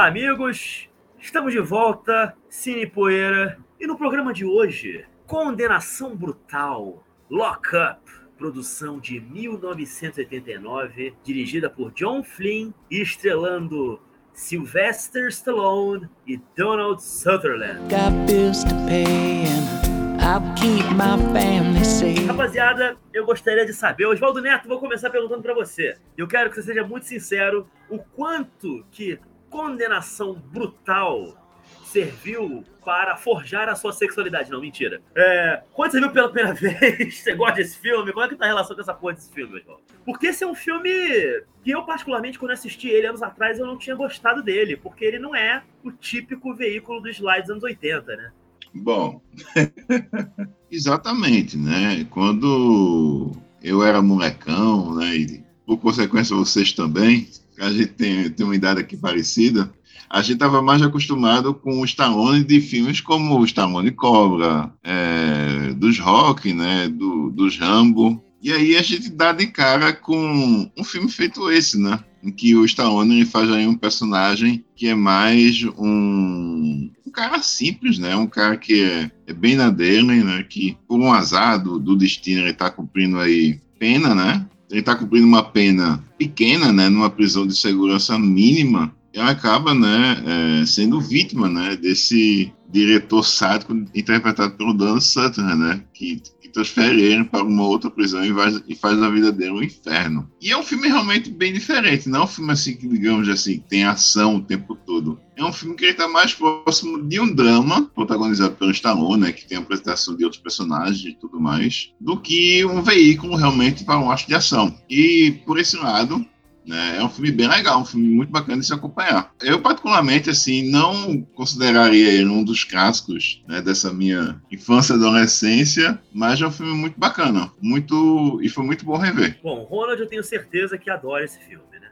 Olá, amigos! Estamos de volta, Cine Poeira, e no programa de hoje, Condenação Brutal, Lock Up, produção de 1989, dirigida por John Flynn e estrelando Sylvester Stallone e Donald Sutherland. Rapaziada, eu gostaria de saber, Oswaldo Neto, vou começar perguntando para você. Eu quero que você seja muito sincero, o quanto que condenação brutal serviu para forjar a sua sexualidade. Não, mentira. É, quando você viu pela primeira vez, você gosta desse filme? Qual é que tá a relação com essa porra desse filme, Oswaldo? Porque esse é um filme que eu, particularmente, quando assisti ele anos atrás, eu não tinha gostado dele, porque ele não é o típico veículo dos slides anos 80, né? Bom, exatamente, né? Quando eu era molecão, né? E por consequência vocês também, a gente tem, tem uma idade aqui parecida, a gente estava mais acostumado com o Stallone de filmes como o Stallone Cobra, é, dos Rock, né, do, dos Rambo. E aí a gente dá de cara com um filme feito esse, né? Em que o Stallone faz aí um personagem que é mais um, um cara simples, né? Um cara que é, é, bem na dele, né? Que por um azar do, do destino ele está cumprindo aí pena, né? Ele está cumprindo uma pena pequena, né? Numa prisão de segurança mínima acaba né, é, sendo vítima né, desse diretor sádico interpretado pelo Dan Sutton, né, que transfere ele para uma outra prisão e faz, e faz da vida dele um inferno. E é um filme realmente bem diferente, não é um filme assim que, digamos assim, tem ação o tempo todo. É um filme que está mais próximo de um drama, protagonizado pelo Stallone, né, que tem a apresentação de outros personagens e tudo mais, do que um veículo realmente para um ato de ação. E, por esse lado, né? É um filme bem legal, um filme muito bacana de se acompanhar. Eu, particularmente, assim, não consideraria ele um dos clássicos né, dessa minha infância e adolescência, mas é um filme muito bacana, muito e foi muito bom rever. Bom, Ronald, eu tenho certeza que adora esse filme, né?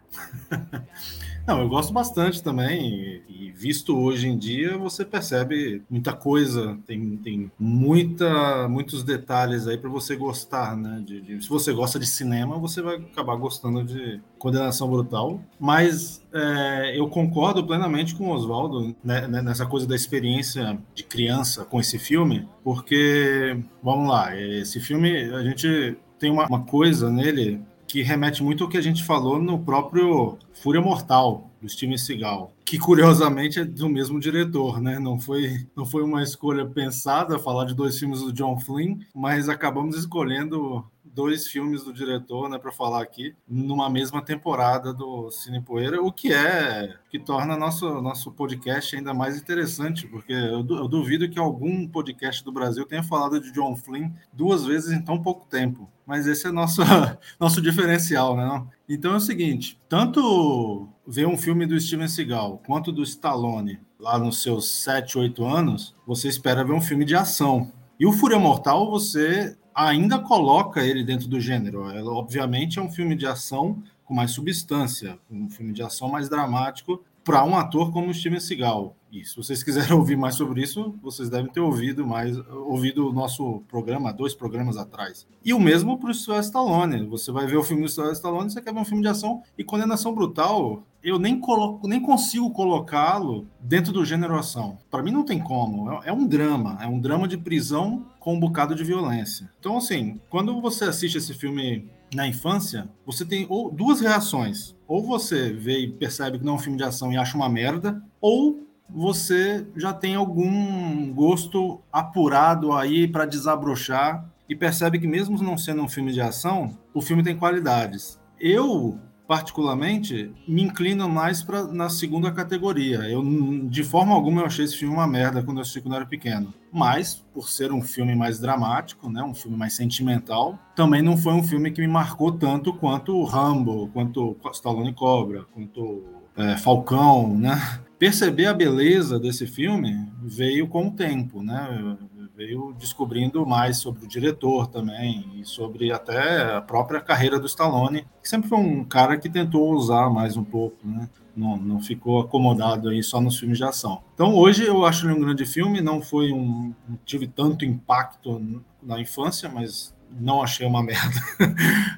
Não, eu gosto bastante também, e visto hoje em dia, você percebe muita coisa, tem, tem muita, muitos detalhes aí para você gostar, né? De, de, se você gosta de cinema, você vai acabar gostando de Condenação Brutal, mas é, eu concordo plenamente com o Oswaldo né, né, nessa coisa da experiência de criança com esse filme, porque, vamos lá, esse filme, a gente tem uma, uma coisa nele que remete muito ao que a gente falou no próprio Fúria Mortal, do Steven Seagal, que curiosamente é do mesmo diretor, né? Não foi, não foi uma escolha pensada falar de dois filmes do John Flynn, mas acabamos escolhendo dois filmes do diretor, né, para falar aqui, numa mesma temporada do Cine Poeira, o que é que torna nosso nosso podcast ainda mais interessante, porque eu, eu duvido que algum podcast do Brasil tenha falado de John Flynn duas vezes em tão pouco tempo. Mas esse é nosso nosso diferencial, né? Então é o seguinte, tanto ver um filme do Steven Seagal quanto do Stallone lá nos seus 7, 8 anos, você espera ver um filme de ação. E o Fúria Mortal, você ainda coloca ele dentro do gênero. Ela, obviamente, é um filme de ação com mais substância, um filme de ação mais dramático para um ator como Steven Seagal. E se vocês quiserem ouvir mais sobre isso, vocês devem ter ouvido mais, ouvido o nosso programa, dois programas atrás. E o mesmo para o Sylvester Stallone. Você vai ver o filme do Sylvester Stallone, você quer ver um filme de ação e condenação brutal. Eu nem coloco, nem consigo colocá-lo dentro do gênero ação. Para mim não tem como. É, é um drama, é um drama de prisão com um bocado de violência. Então assim, quando você assiste esse filme na infância, você tem ou, duas reações. Ou você vê e percebe que não é um filme de ação e acha uma merda, ou você já tem algum gosto apurado aí para desabrochar e percebe que mesmo não sendo um filme de ação, o filme tem qualidades. Eu particularmente, me inclino mais para na segunda categoria. Eu, de forma alguma, eu achei esse filme uma merda quando eu assisti quando era pequeno. Mas, por ser um filme mais dramático, né, um filme mais sentimental, também não foi um filme que me marcou tanto quanto Rambo, quanto Stallone Cobra, quanto é, Falcão, né? Perceber a beleza desse filme veio com o tempo, né? Veio descobrindo mais sobre o diretor também e sobre até a própria carreira do Stallone, que sempre foi um cara que tentou usar mais um pouco, né? Não, não ficou acomodado aí só nos filmes de ação. Então hoje eu acho ele um grande filme, não foi um não tive tanto impacto na infância, mas não achei uma merda.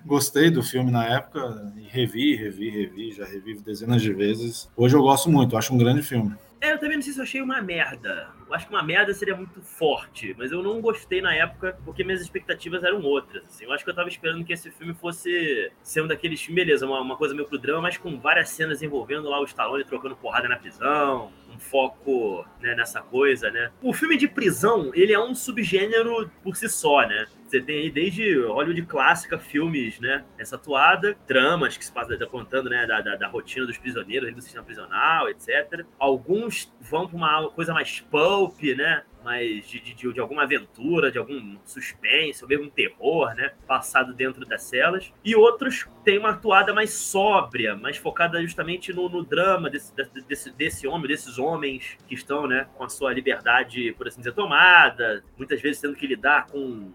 Gostei do filme na época e revi, revi, revi, já revi dezenas de vezes. Hoje eu gosto muito, acho um grande filme. É, eu também não sei se eu achei uma merda. Eu acho que uma merda seria muito forte, mas eu não gostei na época porque minhas expectativas eram outras. Assim. Eu acho que eu tava esperando que esse filme fosse ser um daqueles beleza, uma, uma coisa meio pro drama, mas com várias cenas envolvendo lá o Stallone trocando porrada na prisão, foco né, nessa coisa, né? O filme de prisão, ele é um subgênero por si só, né? Você tem aí desde Hollywood clássica, filmes, né? Essa atuada, dramas que se passa tá contando, né? Da, da, da, rotina dos prisioneiros, do sistema prisional, etc. Alguns vão para uma coisa mais pulp, né? Mais de, de, de, alguma aventura, de algum suspense, ou mesmo terror, né? Passado dentro das celas. E outros têm uma atuada mais sóbria, mais focada justamente no, no drama desse, desse, desse homem, desses homens que estão, né? Com a sua liberdade, por assim dizer, tomada, muitas vezes tendo que lidar com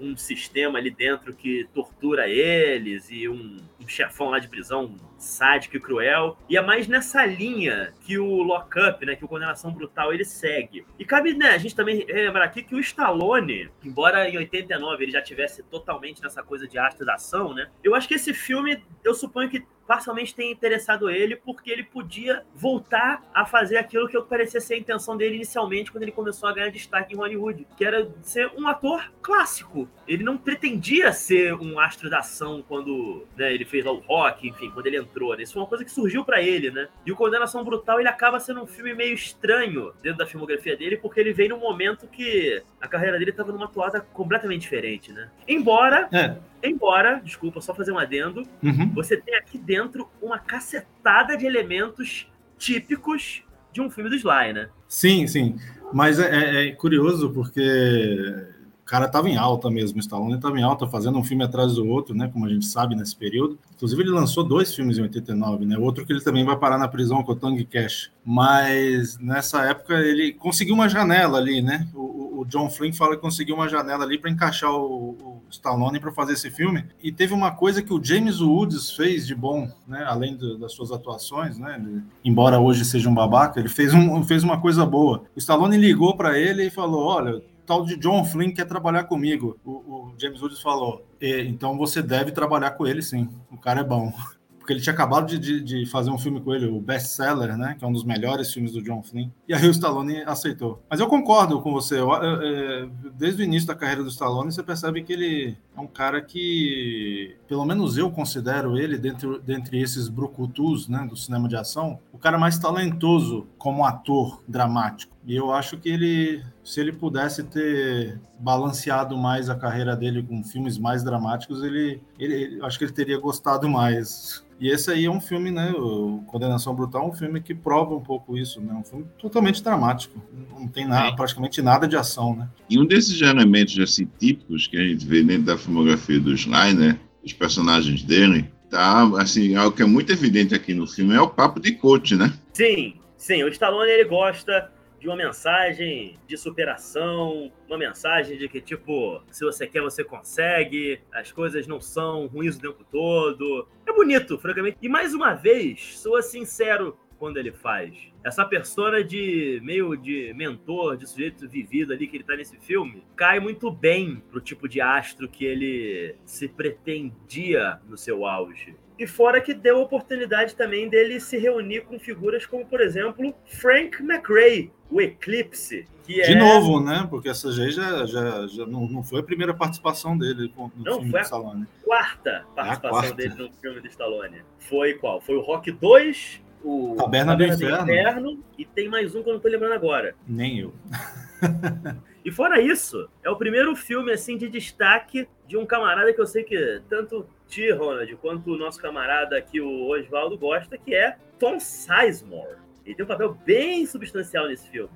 um sistema ali dentro que tortura eles e um, um chefão lá de prisão sádico e cruel. E é mais nessa linha que o Lockup, né, que o Condenação Brutal, ele segue. E cabe, né, a gente também lembrar aqui que o Stallone, embora em 89 ele já tivesse totalmente nessa coisa de arte da ação, né, eu acho que esse filme, eu suponho que parcialmente tem interessado ele porque ele podia voltar a fazer aquilo que parecia ser a intenção dele inicialmente quando ele começou a ganhar destaque em Hollywood, que era ser um ator clássico. Ele não pretendia ser um astro da ação quando né, ele fez lá o rock, enfim, quando ele entrou. Né? Isso foi uma coisa que surgiu para ele, né? E o Condenação Brutal ele acaba sendo um filme meio estranho dentro da filmografia dele porque ele vem num momento que a carreira dele estava numa toada completamente diferente, né? Embora é. Embora, desculpa, só fazer um adendo, uhum. você tem aqui dentro uma cacetada de elementos típicos de um filme do Sly, né? Sim, sim. Mas é, é, é curioso porque cara estava em alta mesmo, o Stallone estava em alta, fazendo um filme atrás do outro, né? Como a gente sabe nesse período. Inclusive, ele lançou dois filmes em 89, né? Outro que ele também vai parar na prisão com o Tang Cash. Mas nessa época ele conseguiu uma janela ali, né? O, o John Flynn fala que conseguiu uma janela ali para encaixar o, o Stallone para fazer esse filme. E teve uma coisa que o James Woods fez de bom, né? Além do, das suas atuações, né? Ele, embora hoje seja um babaca, ele fez, um, fez uma coisa boa. O Stallone ligou para ele e falou: Olha, tal de John Flynn quer trabalhar comigo. O, o James Woods falou: então você deve trabalhar com ele sim, o cara é bom. Porque ele tinha acabado de, de, de fazer um filme com ele, o Best Seller, né? Que é um dos melhores filmes do John Flynn. E aí o Stallone aceitou. Mas eu concordo com você. Eu, eu, eu, desde o início da carreira do Stallone, você percebe que ele é um cara que, pelo menos eu considero ele, dentre, dentre esses brucutus né, do cinema de ação, o cara mais talentoso como ator dramático. E eu acho que ele, se ele pudesse ter balanceado mais a carreira dele com filmes mais dramáticos, ele, ele acho que ele teria gostado mais. E esse aí é um filme, né? O Condenação Brutal é um filme que prova um pouco isso, né? Um filme totalmente dramático. Não tem nada, praticamente nada de ação, né? E um desses elementos assim, típicos que a gente vê dentro da filmografia do né? Os personagens dele, tá? Assim, algo que é muito evidente aqui no filme é o papo de coach, né? Sim, sim. O Stallone ele gosta de uma mensagem de superação, uma mensagem de que, tipo, se você quer, você consegue, as coisas não são ruins o tempo todo. É bonito, francamente. E mais uma vez, sou sincero quando ele faz. Essa persona de meio de mentor, de sujeito vivido ali que ele tá nesse filme, cai muito bem pro tipo de astro que ele se pretendia no seu auge. E fora que deu a oportunidade também dele se reunir com figuras como, por exemplo, Frank McRae, o Eclipse. Que de é... novo, né? Porque essa já, já, já, já não, não foi a primeira participação dele no não, filme foi do Stallone. quarta participação é quarta. dele no filme do Stallone. Foi qual? Foi o Rock 2, o Taberna, Taberna do, Inferno. do Inferno. e tem mais um que eu não tô lembrando agora. Nem eu. e fora isso, é o primeiro filme assim de destaque de um camarada que eu sei que tanto ti, Ronald, quanto o nosso camarada aqui, o Oswaldo, gosta, que é Tom Sizemore. Ele tem um papel bem substancial nesse filme.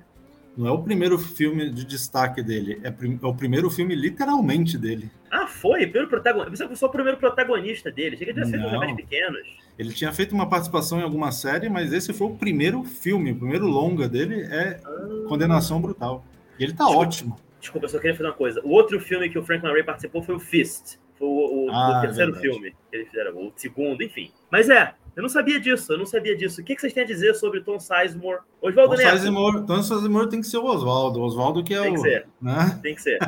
Não é o primeiro filme de destaque dele, é, é o primeiro filme literalmente dele. Ah, foi? Primeiro protagonista. Você foi o primeiro protagonista dele. Achei que ele tinha feito papéis pequenos. Ele tinha feito uma participação em alguma série, mas esse foi o primeiro filme, o primeiro longa dele é ah. Condenação Brutal. E ele tá desculpa, ótimo. Desculpa, eu só queria fazer uma coisa. O outro filme que o Frank Murray participou foi o Fist. Foi o, o, ah, o terceiro verdade. filme que eles fizeram, o segundo, enfim. Mas é, eu não sabia disso, eu não sabia disso. O que, que vocês têm a dizer sobre Tom Sizemore? Oswaldo Neto. Sizemore, Tom Sizemore tem que ser o Oswaldo. Oswaldo que é tem o... Que ser. Né? Tem que ser.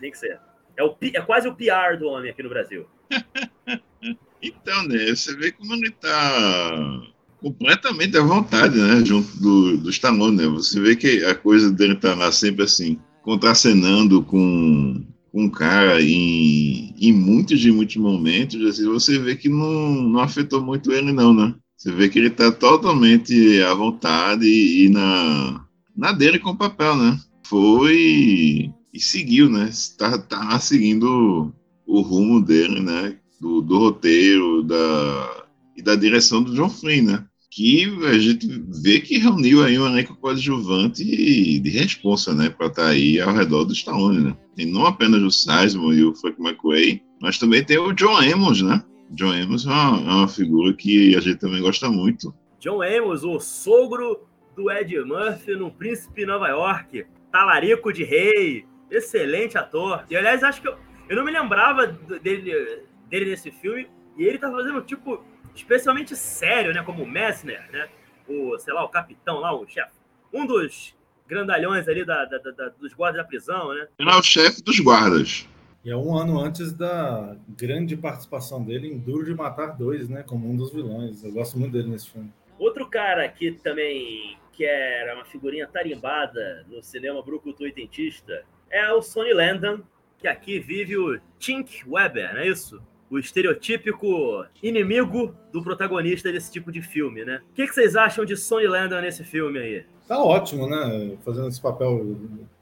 tem que ser. É, o, é quase o PR do homem aqui no Brasil. então, né? Você vê como ele tá completamente à vontade, né? Junto do, do Stallone, né? Você vê que a coisa dele tá lá sempre assim, contracenando com um cara em, em muitos e muitos momentos, assim, você vê que não, não afetou muito ele, não, né? Você vê que ele tá totalmente à vontade e, e na, na dele com o papel, né? Foi e seguiu, né? Tá, tá seguindo o rumo dele, né? Do, do roteiro da, e da direção do John Flynn, né? Que a gente vê que reuniu aí um elenco coadjuvante de responsa, né? Para estar tá aí ao redor do Stallone, né? E não apenas o Sizemore e o Frank McQuay, mas também tem o John Amos, né? John Amos é uma, é uma figura que a gente também gosta muito. John Amos, o sogro do Ed Murphy no Príncipe Nova York, talarico de rei, excelente ator. E aliás, acho que eu, eu não me lembrava dele, dele nesse filme. E ele tá fazendo tipo especialmente sério, né? Como o Messner, né? O, sei lá, o capitão lá, o chefe. Um dos grandalhões ali da, da, da, dos guardas da prisão, né? Ele é o chefe dos guardas. E é um ano antes da grande participação dele em Duro de Matar Dois, né? Como um dos vilões. Eu gosto muito dele nesse filme. Outro cara que também que era uma figurinha tarimbada no cinema brucutu oitentista é o Sonny Landon, que aqui vive o Tink Weber, não é isso? O estereotípico inimigo do protagonista desse tipo de filme, né? O que, que vocês acham de Sonny Landon nesse filme aí? Tá ótimo, né? Fazendo esse papel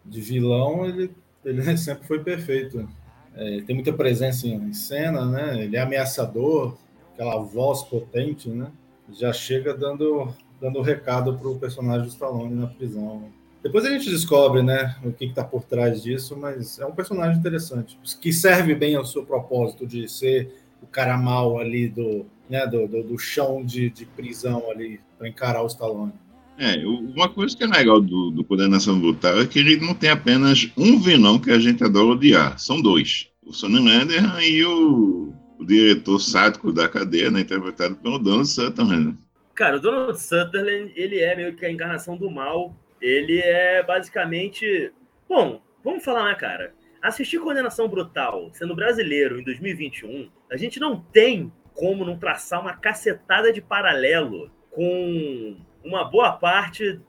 de vilão, ele, ele sempre foi perfeito. É, tem muita presença em cena, né? Ele é ameaçador, aquela voz potente, né? Já chega dando dando recado para o personagem do Stallone na prisão. Depois a gente descobre, né, o que está por trás disso, mas é um personagem interessante, que serve bem ao seu propósito de ser o cara mal ali do, né, do, do, do chão de, de prisão ali para encarar o Stallone. É, uma coisa que é legal do, do Condenação Brutal é que ele não tem apenas um vilão que a gente adora odiar, são dois. O Sonny Lander e o, o diretor sádico da cadeia, né, interpretado pelo Donald Sutherland. Cara, o Donald Sutherland, ele é meio que a encarnação do mal ele é basicamente. Bom, vamos falar, né, cara? Assistir Condenação Brutal sendo brasileiro em 2021, a gente não tem como não traçar uma cacetada de paralelo com uma boa parte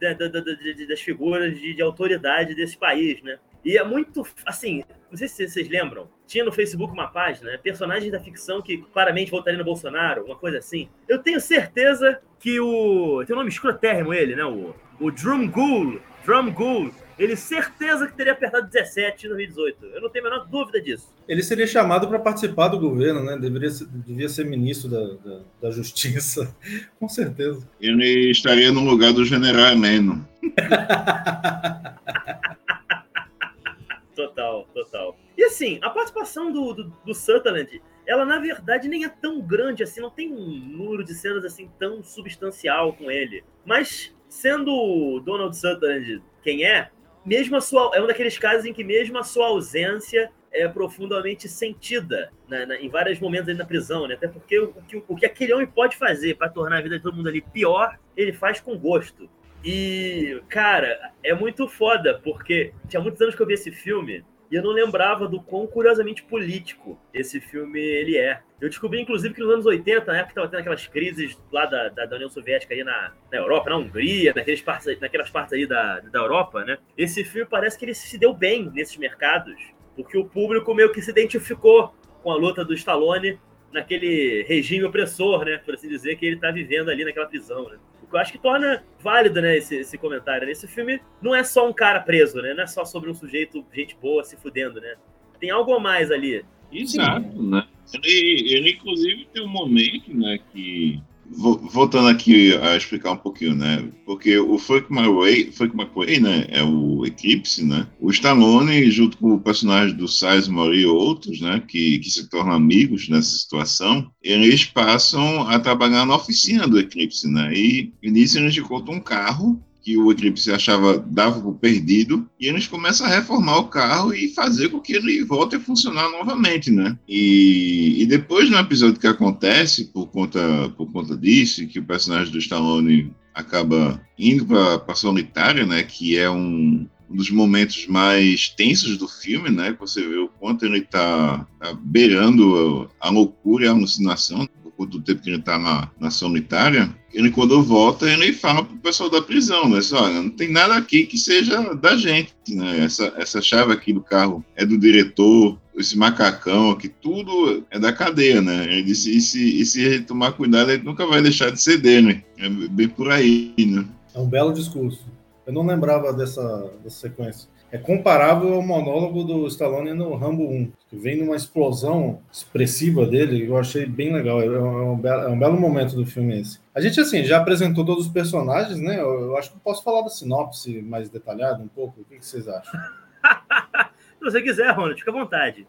das figuras de, de autoridade desse país, né? E é muito, assim, não sei se vocês lembram, tinha no Facebook uma página, né, personagens da ficção que claramente votariam no Bolsonaro, uma coisa assim. Eu tenho certeza que o. Tem um nome escrotérrimo ele, né? O, o Drum Ghoul, Drum Ghoul, ele certeza que teria apertado 17 em 2018. Eu não tenho a menor dúvida disso. Ele seria chamado para participar do governo, né? Deveria ser, devia ser ministro da, da, da Justiça, com certeza. Ele estaria no lugar do general Heleno. total, total. E assim, a participação do, do, do Sutherland, ela na verdade nem é tão grande assim, não tem um número de cenas assim tão substancial com ele. Mas sendo Donald Sutherland quem é, mesmo a sua é um daqueles casos em que mesmo a sua ausência é profundamente sentida né, na, em vários momentos ali na prisão, né? Até porque o, o, que, o que aquele homem pode fazer para tornar a vida de todo mundo ali pior, ele faz com gosto. E, cara, é muito foda, porque tinha muitos anos que eu vi esse filme e eu não lembrava do quão curiosamente político esse filme ele é. Eu descobri, inclusive, que nos anos 80, na época estava tendo aquelas crises lá da, da, da União Soviética aí na, na, Europa, na Hungria, naqueles partes, naquelas partes aí da, da Europa, né? Esse filme parece que ele se deu bem nesses mercados, porque o público meio que se identificou com a luta do Stallone naquele regime opressor, né? Por assim dizer, que ele está vivendo ali naquela prisão, né? O que eu acho que torna válido, né, esse, esse comentário. Esse filme não é só um cara preso, né? Não é só sobre um sujeito, gente boa, se fudendo, né? Tem algo a mais ali. Exato, né? Ele, ele, inclusive, tem um momento, né, que voltando aqui a explicar um pouquinho, né? Porque o Frank McQuay, Frank McQuay, né, é o Eclipse, né? O Stallone, junto com o personagem do Sizemore e outros, né, que, que se tornam amigos nessa situação, eles passam a trabalhar na oficina do Eclipse, né? E, nisso eles encontram um carro que o Eclipse achava dava por perdido, e eles começam a reformar o carro e fazer com que ele volte a funcionar novamente, né? E, e depois no episódio que acontece por conta por conta disso, que o personagem do Stallone acaba indo para a solitária, né? Que é um um dos momentos mais tensos do filme, né? Você vê o quanto ele está tá beirando a loucura e a alucinação do tempo que ele está na, na solitária, ele quando volta, ele fala pro pessoal da prisão, né? Olha, não tem nada aqui que seja da gente, né? Essa, essa chave aqui do carro é do diretor, esse macacão aqui, tudo é da cadeia, né? Ele disse, e se, e se tomar cuidado, ele nunca vai deixar de ser dele. É bem por aí, né? É um belo discurso. Eu não lembrava dessa, dessa sequência é comparável ao monólogo do Stallone no Rambo 1, que vem numa explosão expressiva dele, eu achei bem legal. É um, é belo, é um belo momento do filme esse. A gente, assim, já apresentou todos os personagens, né? Eu, eu acho que posso falar da sinopse mais detalhada um pouco. O que, que vocês acham? Se você quiser, Ronald, fica à vontade.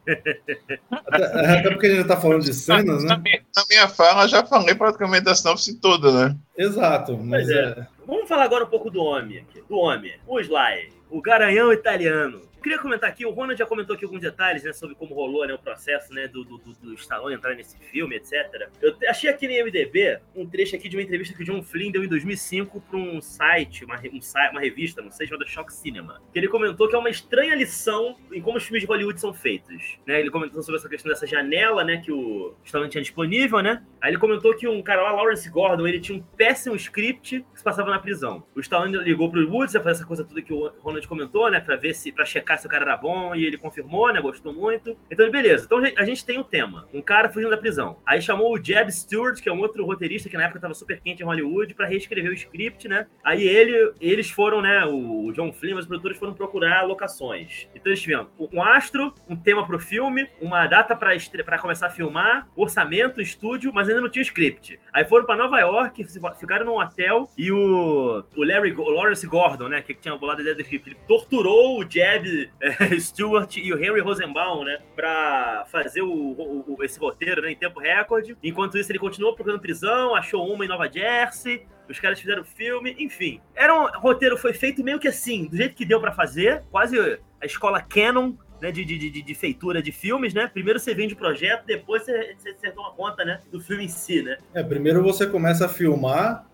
Até, até porque a gente já está falando de cenas, né? Na minha, na minha fala, já falei praticamente da sinopse toda, né? Exato. Mas é. é. Vamos falar agora um pouco do homem, aqui, do homem, o Sly o garanhão italiano. Queria comentar aqui, o Ronald já comentou aqui alguns detalhes, né, sobre como rolou né, o processo, né, do, do, do Stallone entrar nesse filme, etc. Eu achei aqui no IMDB um trecho aqui de uma entrevista que o John Flynn deu em 2005 para um site, uma, um uma revista, não sei, chamada Shock Cinema, que ele comentou que é uma estranha lição em como os filmes de Hollywood são feitos, né? Ele comentou sobre essa questão dessa janela, né, que o Stallone tinha disponível, né? Aí ele comentou que um cara lá, Lawrence Gordon, ele tinha um péssimo script que se passava na prisão. O Stallone ligou pro Woods, fazer essa coisa toda que o Ronald comentou, né, para ver se para checar se o cara era bom, e ele confirmou, né? Gostou muito. Então, beleza. Então a gente tem o um tema. Um cara fugindo da prisão. Aí chamou o Jeb Stewart, que é um outro roteirista que na época tava super quente em Hollywood, para reescrever o script, né? Aí ele, eles foram, né? O John Flynn, os produtores foram procurar locações. Então eles tiveram um astro, um tema pro filme, uma data para começar a filmar, orçamento, estúdio, mas ainda não tinha script. Aí foram para Nova York, ficaram num hotel e o, o Larry, o Lawrence Gordon, né? Que tinha bolado a ideia do script, ele torturou o Jeb é, Stewart e o Henry Rosenbaum, né, para fazer o, o, esse roteiro né, em tempo recorde. Enquanto isso, ele continuou procurando prisão, achou uma em Nova Jersey. Os caras fizeram filme, enfim. Era um roteiro foi feito meio que assim, do jeito que deu para fazer, quase a escola Canon né, de, de, de, de, feitura de filmes, né? Primeiro você vende o projeto, depois você, você, você toma conta, né, do filme em si, né? É, primeiro você começa a filmar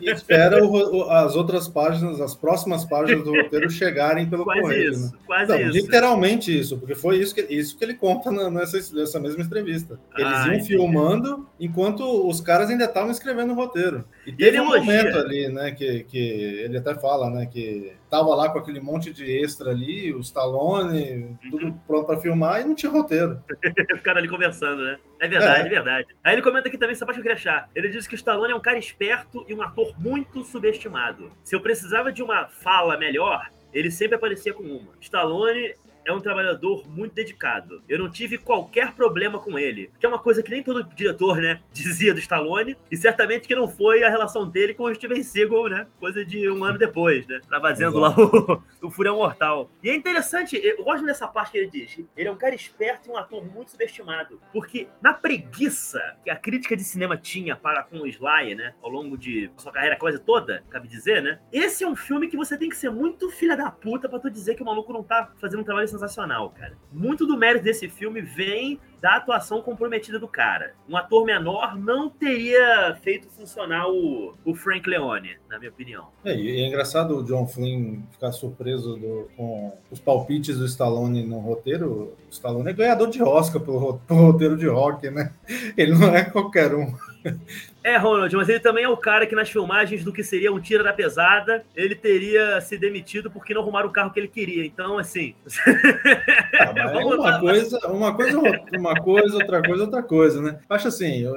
e espera o, as outras páginas, as próximas páginas do roteiro chegarem pelo quase correio. Isso, né? Quase então, isso. Literalmente isso, porque foi isso que, isso que ele conta nessa, nessa mesma entrevista. Eles Ah, iam entendi. filmando enquanto os caras ainda estavam escrevendo o roteiro. E ele teve um elogia. momento ali, né, que, que ele até fala, né, que tava lá com aquele monte de extra ali, o Stallone, tudo Uhum. pronto para filmar e não tinha roteiro. Ficaram ali conversando, né? É verdade, é. verdade. Aí ele comenta aqui também, essa parte que eu queria achar. Ele diz que o Stallone é um cara esperto e um ator muito subestimado. Se eu precisava de uma fala melhor, ele sempre aparecia com uma. Stallone é um trabalhador muito dedicado. Eu não tive qualquer problema com ele. Que é uma coisa que nem todo diretor, né, dizia do Stallone. E certamente que não foi a relação dele com o Steven Seagal, né? Coisa de um ano depois, né? Trazendo lá o, o Furão Mortal. E é interessante, eu gosto dessa parte que ele diz. Ele é um cara esperto e um ator muito subestimado. Porque na preguiça que a crítica de cinema tinha para com o Sly, né? Ao longo de sua carreira quase toda, cabe dizer, né? Esse é um filme que você tem que ser muito filha da puta pra tu dizer que o maluco não tá fazendo um trabalho sensacional, cara. Muito do mérito desse filme vem da atuação comprometida do cara. Um ator menor não teria feito funcionar o, o Frank Leone, na minha opinião. É, e é engraçado o John Flynn ficar surpreso do- com os palpites do Stallone no roteiro. O Stallone é ganhador de Oscar pelo, pelo roteiro de rock, né? Ele não é qualquer um. É, Ronald, mas ele também é o cara que nas filmagens do que seria um tira da pesada, ele teria se demitido porque não arrumaram o carro que ele queria. Então, assim. Ah, é uma lá. coisa, uma coisa, uma coisa, outra coisa, outra coisa, né? Acho assim, o,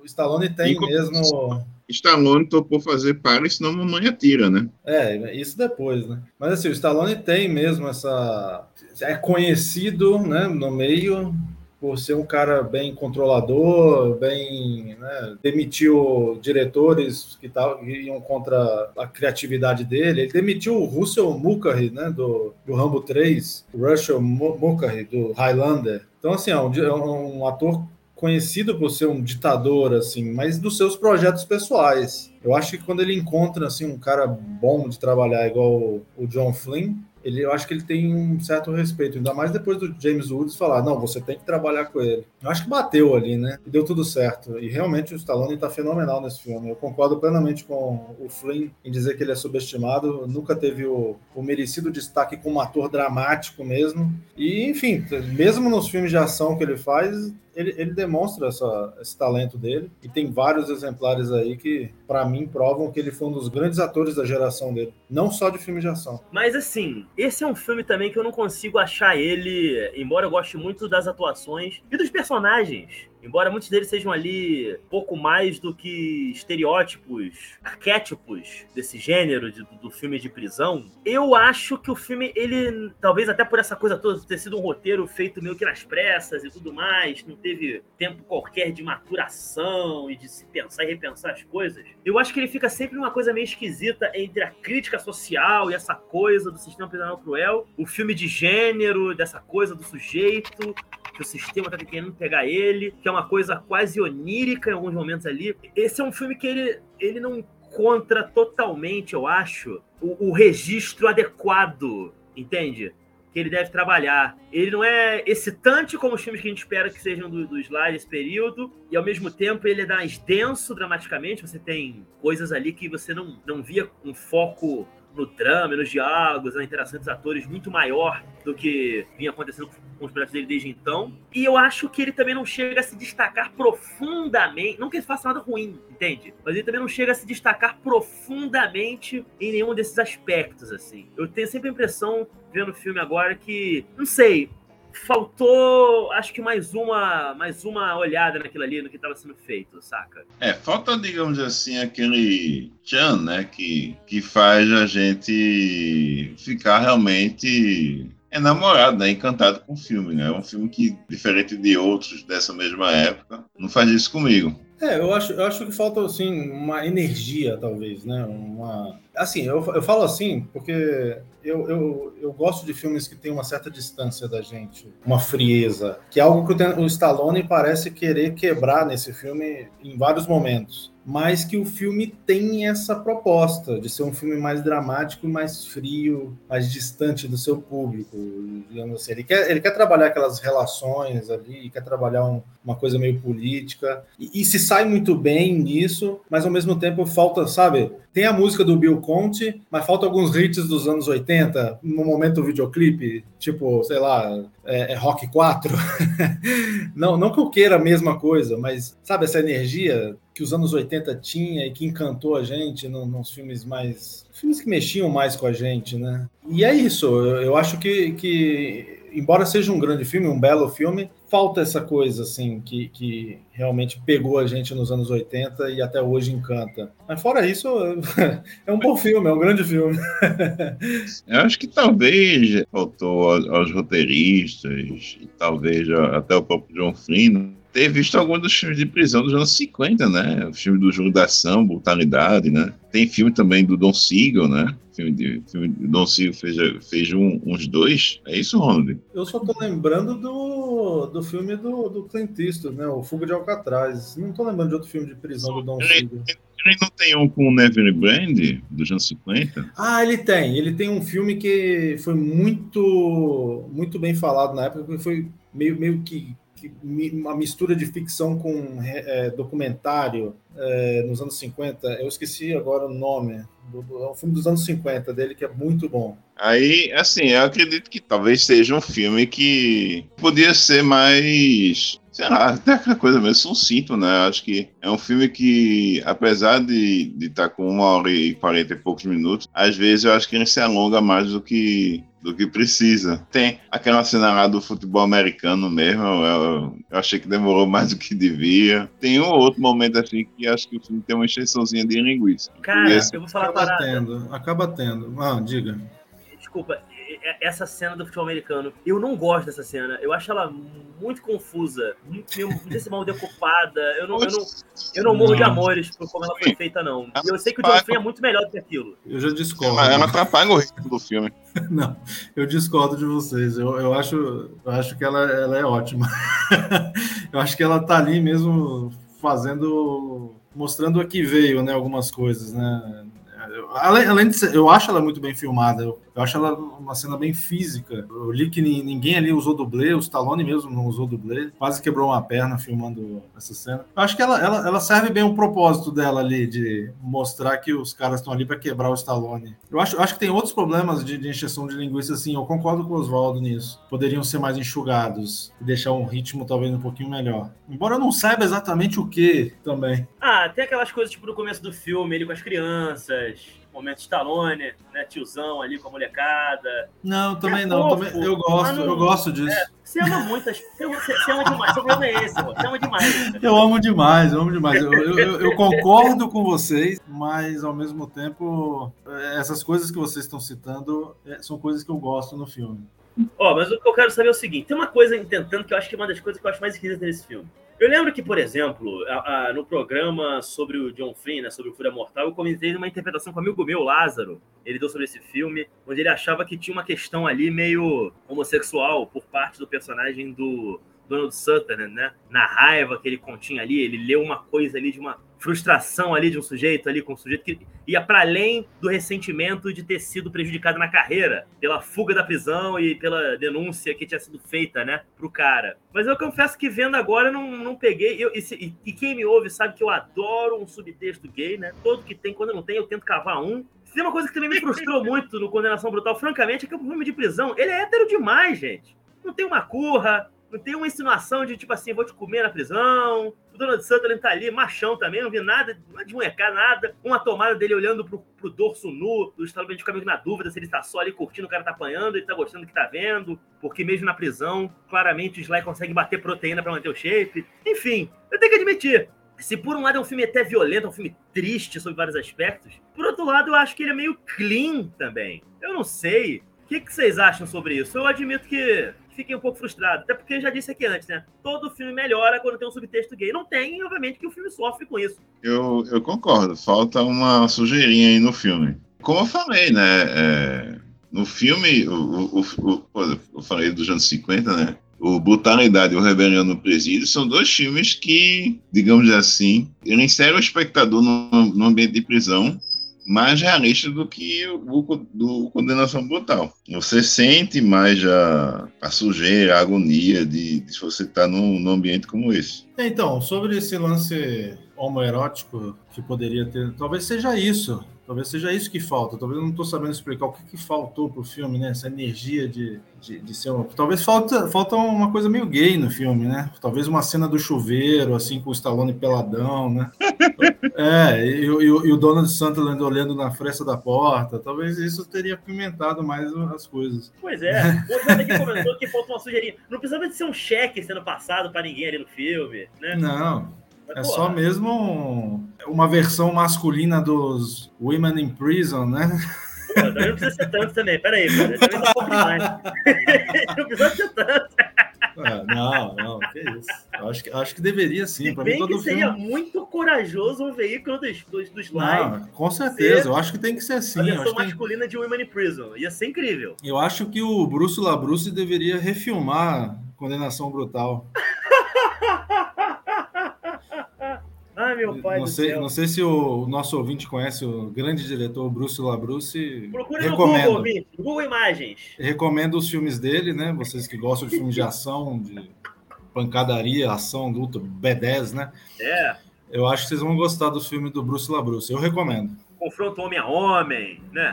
o- Stallone tem E mesmo. Stallone topou fazer para, senão a mamãe atira, né? É, isso depois, né? Mas assim, o Stallone tem mesmo essa. É conhecido né, no meio por ser um cara bem controlador, bem. Né, demitiu diretores que, tavam, iam contra a criatividade dele. Ele demitiu o Russell Mulcahy, né, do, do Rambo 3, o Russell Mu- Mulcahy, do Highlander. Então, assim, é um, é um ator conhecido por ser um ditador, assim, mas dos seus projetos pessoais. Eu acho que quando ele encontra, assim, um cara bom de trabalhar igual o John Flynn, ele, eu acho que ele tem um certo respeito, ainda mais depois do James Woods falar, não, você tem que trabalhar com ele. Eu acho que bateu ali, né? E deu tudo certo. E realmente o Stallone tá fenomenal nesse filme. Eu concordo plenamente com o Flynn em dizer que ele é subestimado, nunca teve o, o merecido destaque como ator dramático mesmo. E, enfim, mesmo nos filmes de ação que ele faz, ele, ele demonstra essa, esse talento dele e tem vários exemplares aí que, para mim, provam que ele foi um dos grandes atores da geração dele, não só de filme de ação. Mas assim, esse é um filme também que eu não consigo achar ele, embora eu goste muito das atuações e dos personagens. Embora muitos deles sejam ali pouco mais do que estereótipos, arquétipos desse gênero de, do filme de prisão, eu acho que o filme, ele, talvez até por essa coisa toda, ter sido um roteiro feito meio que nas pressas e tudo mais, não teve tempo qualquer de maturação e de se pensar e repensar as coisas, eu acho que ele fica sempre uma coisa meio esquisita entre a crítica social e essa coisa do sistema prisional cruel, o filme de gênero, dessa coisa do sujeito, que o sistema tá querendo pegar ele, que é uma coisa quase onírica em alguns momentos ali. Esse é um filme que ele, ele não encontra totalmente, eu acho, o, o registro adequado, entende? Que ele deve trabalhar. Ele não é excitante como os filmes que a gente espera que sejam do, do Sly nesse período, e ao mesmo tempo ele é mais denso dramaticamente. Você tem coisas ali que você não, não via um foco no drama, nos diálogos, na interação dos atores muito maior do que vinha acontecendo com os projetos dele desde então. E eu acho que ele também não chega a se destacar profundamente, não que ele faça nada ruim, entende? Mas ele também não chega a se destacar profundamente em nenhum desses aspectos, assim. Eu tenho sempre a impressão, vendo o filme agora, que, não sei, faltou, acho que mais uma, mais uma olhada naquilo ali, no que estava sendo feito, saca? É, falta, digamos assim, aquele Chan, né, que, que faz a gente ficar realmente enamorado, né, encantado com o filme, né? É um filme que, diferente de outros dessa mesma época, não faz isso comigo. É, eu acho, eu acho que falta assim uma energia, talvez, né? Uma, assim, eu, eu falo assim porque eu, eu, eu gosto de filmes que têm uma certa distância da gente, uma frieza, que é algo que o Stallone parece querer quebrar nesse filme em vários momentos mas que o filme tem essa proposta de ser um filme mais dramático, mais frio, mais distante do seu público, digamos assim. Ele quer, ele quer trabalhar aquelas relações ali, quer trabalhar um, uma coisa meio política, e, e, se sai muito bem nisso, mas ao mesmo tempo falta, sabe? Tem a música do Bill Conte, mas falta alguns hits dos anos 80, no momento do videoclipe, tipo, sei lá, é, é Rock 4. não, não que eu queira a mesma coisa, mas sabe essa energia que os anos 80 tinha e que encantou a gente no, nos filmes mais. filmes que mexiam mais com a gente, né? E é isso, eu, eu acho que, que, embora seja um grande filme, um belo filme, falta essa coisa, assim, que, que realmente pegou a gente nos anos 80 e até hoje encanta. Mas fora isso, é um bom filme, é um grande filme. Eu acho que talvez faltou aos roteiristas, talvez até o próprio John Flynn ter visto alguns dos filmes de prisão dos anos 50, né? O filme do Jogo da Ação, Brutalidade, né? Tem filme também do Don Siegel, né? Filme de, filme de Don Siegel fez, fez um, uns dois. É isso, Ronald? Eu só tô lembrando do, do filme do, do Clint Eastwood, né? O Fuga de Alcatraz. Não tô lembrando de outro filme de prisão do Don Siegel. Ele não tem um com o Never Brand, dos anos 50? Ah, ele tem. Ele tem um filme que foi muito, muito bem falado na época, porque foi meio, meio que uma mistura de ficção com é, documentário é, nos anos 50. Eu esqueci agora o nome. Do, do, é um filme dos anos 50 dele que é muito bom. Aí, assim, eu acredito que talvez seja um filme que podia ser mais sei lá, até aquela coisa mesmo, sucinto, né? Acho que é um filme que, apesar de estar tá com uma hora e quarenta e poucos minutos, às vezes eu acho que ele se alonga mais do que do que precisa. Tem aquela cena lá do futebol americano mesmo, eu, eu, achei que demorou mais do que devia. Tem um outro momento assim que acho que o filme tem uma extensãozinha de linguiça. Cara, esse... eu vou falar acaba parada. tendo, acaba tendo. Ah, diga. Desculpa, essa cena do futebol americano. Eu não gosto dessa cena. Eu acho ela muito confusa, muito, muito mal decopada. Eu não, eu não, eu não morro de amores por como ela foi feita, não. E eu sei que o John Flynn é muito melhor do que aquilo. Eu já discordo. Ela, ela atrapalha o ritmo do filme. não, eu discordo de vocês. Eu, eu, acho, eu acho que ela, ela é ótima. eu acho que ela tá ali mesmo fazendo mostrando a que veio, né, algumas coisas, né? Além, além de ser, eu acho ela muito bem filmada. Eu, Eu acho ela uma cena bem física. Eu li que ninguém ali usou dublê, o Stallone mesmo não usou dublê. Quase quebrou uma perna filmando essa cena. Eu acho que ela, ela, ela serve bem o propósito dela ali, de mostrar que os caras estão ali para quebrar o Stallone. Eu acho, acho que tem outros problemas de, de de linguiça, assim. Eu concordo com o Oswaldo nisso. Poderiam ser mais enxugados e deixar um ritmo talvez um pouquinho melhor. Embora eu não saiba exatamente o que também. Ah, tem aquelas coisas tipo no começo do filme, ele com as crianças momento Stallone, né, tiozão ali com a molecada. Não, também é não, também, eu gosto, não, eu gosto disso. É, você ama muitas, você, você ama demais, o problema é esse, você ama demais. Eu amo demais, eu amo demais. Eu, eu, eu, concordo com vocês, mas ao mesmo tempo, essas coisas que vocês estão citando é, são coisas que eu gosto no filme. Ó, oh, mas o que eu quero saber é o seguinte: tem uma coisa tentando que eu acho que é uma das coisas que eu acho mais esquisitas nesse filme. Eu lembro que, por exemplo, a, a, no programa sobre o John Flynn, né, sobre o Fúria Mortal, eu comentei uma interpretação com um amigo meu, Lázaro. Ele deu sobre esse filme, onde ele achava que tinha uma questão ali meio homossexual por parte do personagem do Donald Sutherland, né? Na raiva que ele continha ali, ele leu uma coisa ali de uma frustração ali de um sujeito ali com um sujeito que ia para além do ressentimento de ter sido prejudicado na carreira pela fuga da prisão e pela denúncia que tinha sido feita, né, pro cara. Mas eu confesso que vendo agora não, não peguei. Eu, e, e, quem me ouve sabe que eu adoro um subtexto gay, né? Todo que tem, quando não tem, eu tento cavar um. Tem uma coisa que também me frustrou muito no Condenação Brutal, francamente, é que o filme de prisão, ele é hétero demais, gente. Não tem uma curra, não tem uma insinuação de tipo assim, vou te comer na prisão. O Donald Sutherland tá ali, machão também, não vi nada, não é de munhecar nada. Uma tomada dele olhando pro, pro dorso nu do Stallone, fica meio na dúvida se ele tá só ali curtindo, o cara tá apanhando, ele tá gostando do que tá vendo. Porque mesmo na prisão, claramente o Sly consegue bater proteína para manter o shape. Enfim, eu tenho que admitir, se por um lado é um filme até violento, é um filme triste sobre vários aspectos, por outro lado eu acho que ele é meio clean também. Eu não sei. O que, que vocês acham sobre isso? Eu admito que fiquei um pouco frustrado. Até porque eu já disse aqui antes, né? Todo filme melhora quando tem um subtexto gay. Não tem, obviamente, que o filme sofre com isso. Eu, eu concordo. Falta uma sujeirinha aí no filme. Como eu falei, né? É, no filme, o, o, o, eu falei dos anos 50, né? O Brutalidade e o Rebelião no Presídio são dois filmes que, digamos assim, ele insere o espectador no, no ambiente de prisão mais realista do que o do Condenação Brutal. Você sente mais a, a sujeira, a agonia de, de você estar num, num ambiente como esse. Então, sobre esse lance homoerótico que poderia ter, talvez seja isso. Talvez seja isso que falta. Talvez eu não estou sabendo explicar o que, que faltou para o filme, né? Essa energia de, de, de ser. Um... Talvez falta, falta uma coisa meio gay no filme, né? Talvez uma cena do chuveiro, assim, com o Stallone peladão, né? é, e, e, e o Donald Sutherland olhando na fresta da porta. Talvez isso teria pimentado mais as coisas. Pois é. O outro aqui comentou que falta uma sujeirinha. Não precisava de ser um cheque sendo passado para ninguém ali no filme, né? Não. É só mesmo uma versão masculina dos Women in Prison, né? Pô, não precisa ser tanto também. Peraí, cara. Também um pouco demais. não precisa ser tanto. É, não, não, que isso. Eu acho que, acho que deveria sim. Para mim, todo que seria filme... muito corajoso o veículo dos, dos, dos não, Com certeza, ser... eu acho que tem que ser assim. A versão masculina tem... de Women in Prison. Ia ser incrível. Eu acho que o Bruce LaBruce deveria refilmar Condenação Brutal. Ai, meu pai não sei. Não sei se o nosso ouvinte conhece o grande diretor Bruce LaBruce. Procure no Google, ouvinte. Google Imagens. Recomendo os filmes dele, né? Vocês que gostam de filmes de ação, de pancadaria, ação, luta, B10, né? É. Eu acho que vocês vão gostar do filme do Bruce LaBruce. Eu recomendo. Confronto homem a homem, né?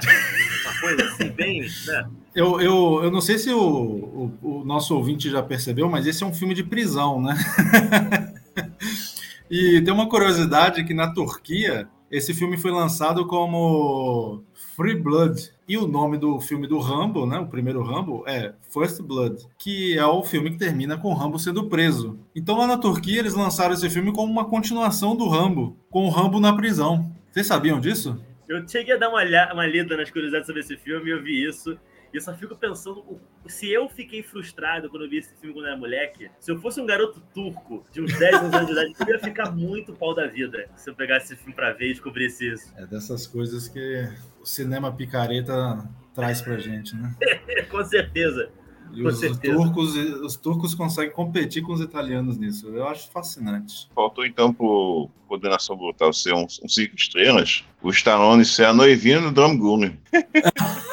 Uma coisa assim, bem... Né? Eu, eu, eu não sei se o, o, o nosso ouvinte já percebeu, mas esse é um filme de prisão, né? E tem uma curiosidade que na Turquia esse filme foi lançado como Free Blood. E o nome do filme do Rambo, né, o primeiro Rambo, é First Blood, que é o filme que termina com o Rambo sendo preso. Então lá na Turquia eles lançaram esse filme como uma continuação do Rambo, com o Rambo na prisão. Vocês sabiam disso? Eu cheguei a dar uma, uma lida nas curiosidades sobre esse filme e eu vi isso. E eu só fico pensando, se eu fiquei frustrado quando eu vi esse filme quando era moleque, se eu fosse um garoto turco de uns 10 anos de idade, eu ia ficar muito pau da vida se eu pegasse esse filme pra ver e descobrisse isso. É dessas coisas que o cinema picareta traz pra gente, né? Com certeza. E os turcos, os turcos conseguem competir com os italianos nisso. Eu acho fascinante. Faltou então pro Coordenação Brutal ser um, um cinco estrelas, o Stallone ser a noivinha do Drum Gunner.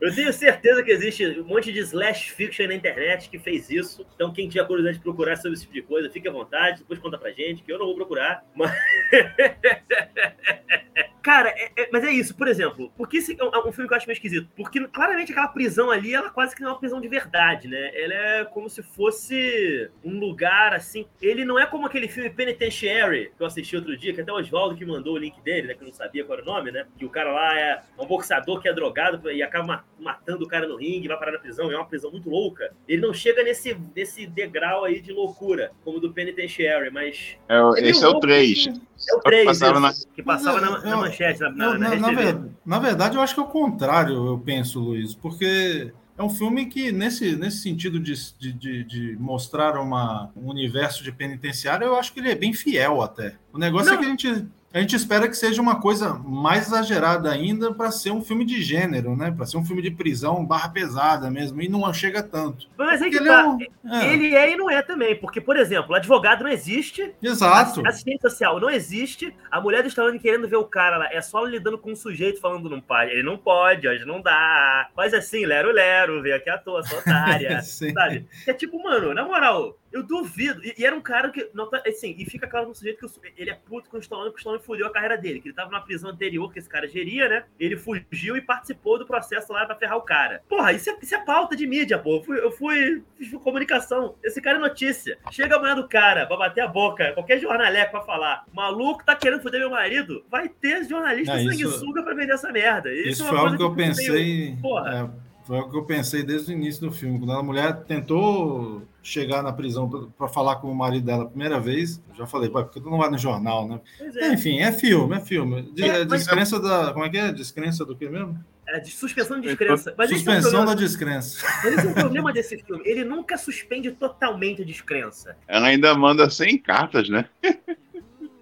Eu tenho certeza que existe um monte de slash fiction na internet que fez isso. Então, quem tiver curiosidade de procurar sobre esse tipo de coisa, fique à vontade. Depois conta pra gente, que eu não vou procurar. Mas. Cara, é, é, mas é isso, por exemplo, porque esse é um, é um, filme que eu acho meio esquisito? Porque claramente aquela prisão ali, ela quase que não é uma prisão de verdade, né? Ela é como se fosse um lugar assim. Ele não é como aquele filme Penitentiary que eu assisti outro dia, que até o Oswaldo que mandou o link dele, né? Que eu não sabia qual era o nome, né? Que o cara lá é um boxeador que é drogado e acaba matando o cara no ringue, vai parar na prisão, é uma prisão muito louca. Ele não chega nesse, nesse degrau aí de loucura, como do Penitentiary, mas. É, esse é o 3. É o 3, passava na... que passava na, na, manchete. Na, na, na, na, ver, na, verdade, eu acho que é o contrário, eu penso, Luiz, porque é um filme que, nesse, nesse sentido de, de, de, mostrar uma, um universo de penitenciário, eu acho que ele é bem fiel até. O negócio Não. é que a gente a gente espera que seja uma coisa mais exagerada ainda para ser um filme de gênero, né? Para ser um filme de prisão barra pesada mesmo, e não chega tanto. Mas é que ele, tá. é um... é. ele é e não é também, porque, por exemplo, advogado não existe. Exato. Assistente social não existe. A mulher do Stallone querendo ver o cara lá, é só lidando com um sujeito falando não pode. Ele não pode, hoje não dá. Faz assim, lero, lero, vem aqui à toa, sua otária. sabe? É tipo, mano, na moral, eu duvido. E, e, era um cara que. Não tá, assim, e fica claro no sujeito que ele é puto com o Stallone, porque o Stallone fudeu a carreira dele. Que ele tava na prisão anterior que esse cara geria, né? Ele fugiu e participou do processo lá pra ferrar o cara. Porra, isso é, isso é pauta de mídia, pô. Eu fui, eu fui, fiz comunicação. Esse cara é notícia. Chega amanhã do cara pra bater a boca, qualquer jornaleco pra falar. Maluco tá querendo fuder meu marido. Vai ter jornalista sanguessuga pra vender essa merda. Isso, isso é foi algo que eu pensei. Meio... Porra. É foi o que eu pensei desde o início do filme. Quando a mulher tentou chegar na prisão para falar com o marido dela a primeira vez, eu já falei, porque tu não vai no jornal, né? É. Enfim, é filme, é filme. É, descrença mas... da. Como é que é? Descrença do que mesmo? É, de suspensão de descrença. Mas Suspensão é um da descrença. Mas esse é o problema desse filme. Ele nunca suspende totalmente a descrença. Ela ainda manda 100 cartas, né?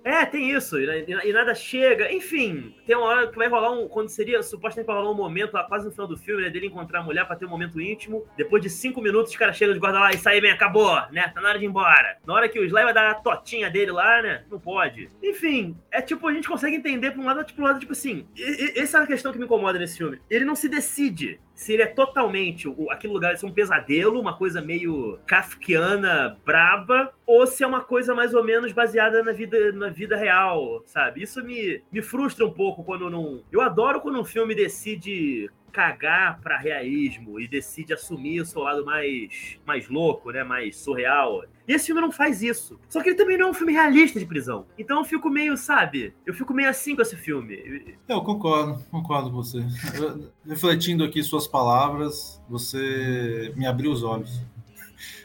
É, tem isso, e, nada chega. Enfim, tem uma hora que vai rolar um. Quando seria supostamente vai rolar um momento, quase no final do filme, né, dele encontrar a mulher pra ter um momento íntimo. Depois de cinco minutos, os caras chegam de guarda lá e saem bem, acabou, né? Tá na hora de ir embora. Na hora que o Sly vai dar a totinha dele lá, né? Não pode. Enfim, é tipo, a gente consegue entender pra um lado, tipo, um lado, tipo assim. E, e, essa é a questão que me incomoda nesse filme. Ele não se decide se ele é totalmente aquele lugar ser um pesadelo, uma coisa meio kafkiana, braba, ou se é uma coisa mais ou menos baseada na vida, na vida real, sabe? Isso me, me frustra um pouco quando não. Eu adoro quando um filme decide cagar para realismo e decide assumir o seu lado mais, mais louco, né? Mais surreal. E esse filme não faz isso. Só que ele também não é um filme realista de prisão. Então eu fico meio, sabe? Eu fico meio assim com esse filme. Eu concordo, concordo com você. Refletindo aqui suas palavras, você me abriu os olhos.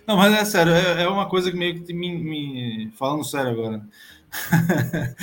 Não, mas é sério, é, é uma coisa que meio que me, me... Falando sério agora.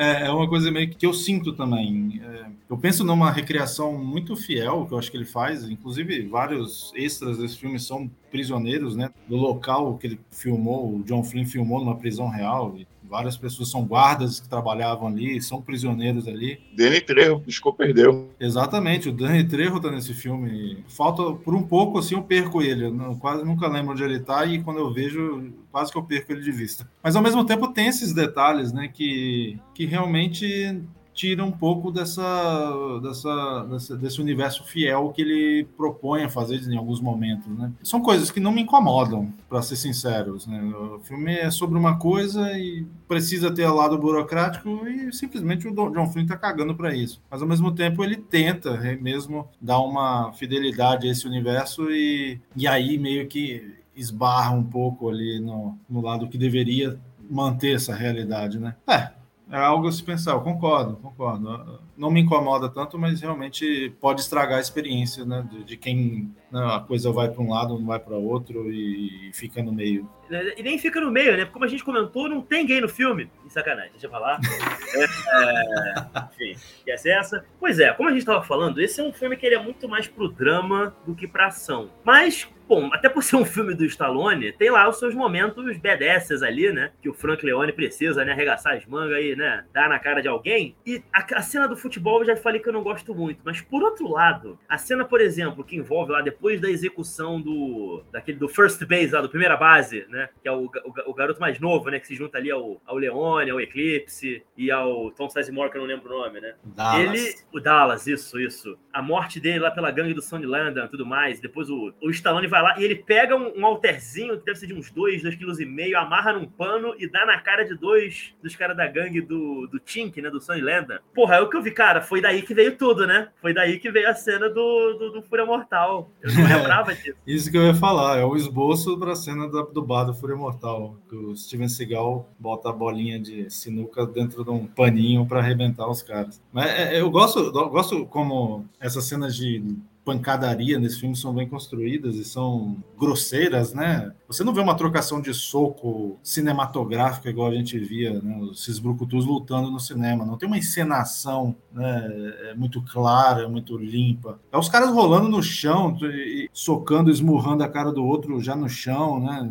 É, é uma coisa meio que eu sinto também. É, eu penso numa recriação muito fiel que eu acho que ele faz, inclusive vários extras desse filme são prisioneiros, né? Do local que ele filmou, o John Flynn filmou numa prisão real. E Várias pessoas são guardas que trabalhavam ali, são prisioneiros ali. Danny Trejo, piscou, perdeu. Exatamente, o Danny Trejo tá nesse filme. Falta, por um pouco, assim, eu perco ele. Eu não, quase nunca lembro onde ele tá e quando eu vejo, quase que eu perco ele de vista. Mas, ao mesmo tempo, tem esses detalhes, né, que, que realmente tira um pouco dessa, dessa, dessa, desse universo fiel que ele propõe a fazer em alguns momentos, né? São coisas que não me incomodam, para ser sinceros, né? O filme é sobre uma coisa e precisa ter lado burocrático e simplesmente o John Flynn tá cagando para isso. Mas ao mesmo tempo ele tenta mesmo dar uma fidelidade a esse universo e, e aí meio que esbarra um pouco ali no, no lado que deveria manter essa realidade, né? É, é algo a se pensar, eu concordo, concordo. Não me incomoda tanto, mas realmente pode estragar a experiência, né? De, de quem né, a coisa vai para um lado, não vai para outro e, e, fica no meio. E nem fica no meio, né? Como a gente comentou, não tem gay no filme. Que sacanagem, deixa eu falar. é, enfim, que é essa? Pois é, como a gente estava falando, esse é um filme que ele é muito mais pro drama do que pra ação. Mas Bom, até por ser um filme do Stallone, tem lá os seus momentos BDSs ali, né? Que o Frank Leone precisa, né? Arregaçar as mangas aí, né? Dar na cara de alguém. E a, a cena do futebol eu já falei que eu não gosto muito, mas por outro lado, a cena, por exemplo, que envolve lá depois da execução do daquele do first base, lá do primeira base, né? Que é o, o, o garoto mais novo, né? Que se junta ali ao, ao Leone, ao Eclipse e ao Tom Sizemore, que eu não lembro o nome, né? Dallas. Ele, o Dallas, isso, isso. A morte dele lá pela gangue do Sonny Landon e tudo mais. Depois o, o Stallone vai lá e ele pega um, um alterzinho que deve ser de uns 2, 2,5 kg, amarra num pano e dá na cara de dois dos caras da gangue do, do Tink, né? Do Sonny Landon. Porra, é o que eu vi, cara. Foi daí que veio tudo, né? Foi daí que veio a cena do, do, do Fúria Mortal. Eu não lembrava disso. Isso que eu ia falar, é o esboço para a cena da, do bar do Fúria Mortal, que o Steven Seagal bota a bolinha de sinuca dentro de um paninho para arrebentar os caras. Mas é, eu gosto, eu gosto como essas cenas de pancadaria nesse filme são bem construídas e são grosseiras, né? Você não vê uma trocação de soco cinematográfica igual a gente via, né? Esses brucutus lutando no cinema. Não tem uma encenação né? É muito clara, muito limpa. É os caras rolando no chão, e socando, esmurrando a cara do outro já no chão, né?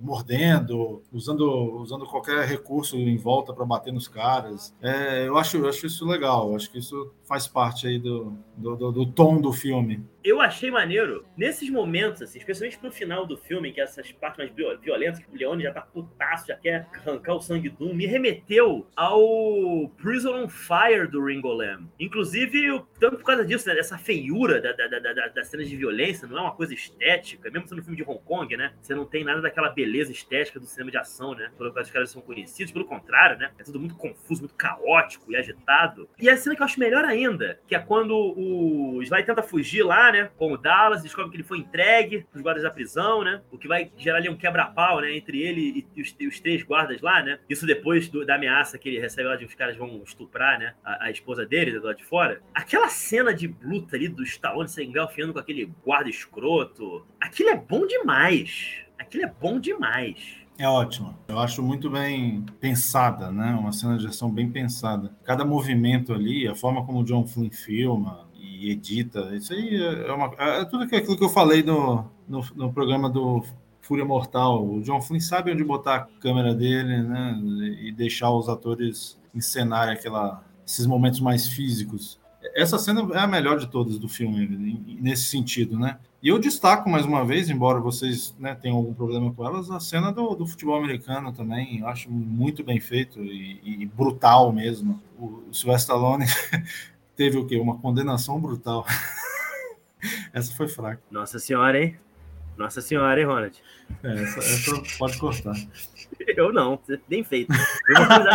Mordendo, usando, usando qualquer recurso em volta para bater nos caras. É, eu, acho, eu acho isso legal. Eu acho que isso faz parte aí do, do, do, do tom do filme né? Eu achei maneiro, nesses momentos, assim, especialmente pro final do filme, que é essas partes mais violentas, que o Leone já tá putaço, já quer arrancar o sangue do me remeteu ao Prison on Fire do Ringo Lam. Inclusive, tanto por causa disso, né, dessa feiura da, da, da, das cenas de violência, não é uma coisa estética, mesmo sendo um filme de Hong Kong, né, você não tem nada daquela beleza estética do cinema de ação, né, pelo qual os caras são conhecidos, pelo contrário, né, é tudo muito confuso, muito caótico e agitado. E a cena que eu acho melhor ainda, que é quando o Sly tenta fugir lá, né? Com o Dallas, descobre que ele foi entregue os guardas da prisão, né? O que vai gerar ali um quebra-pau, né? Entre ele e os, e os, três guardas lá, né? Isso depois do, da ameaça que ele recebe lá de os caras vão estuprar, né? A, a esposa dele, do lado de fora. Aquela cena de luta ali do Stallone se engalfiando com aquele guarda escroto. Aquilo é bom demais. Aquilo é bom demais. É ótimo. Eu acho muito bem pensada, né? Uma cena de ação bem pensada. Cada movimento ali, a forma como o John Flynn filma, e edita. Isso aí é, é, uma, é tudo aquilo que eu falei no, no, no, programa do Fúria Mortal. O John Flynn sabe onde botar a câmera dele, né? E deixar os atores encenarem aquela, esses momentos mais físicos. Essa cena é a melhor de todas do filme, nesse sentido, né? E eu destaco mais uma vez, embora vocês né, tenham algum problema com elas, a cena do, do futebol americano também. Eu acho muito bem feito e, e brutal mesmo. O Sylvester Stallone teve o quê? Uma condenação brutal. essa foi fraca. Nossa senhora, hein? Nossa senhora, hein, Ronald? É, essa, essa pode cortar. Eu não, bem feito. Eu vou fazer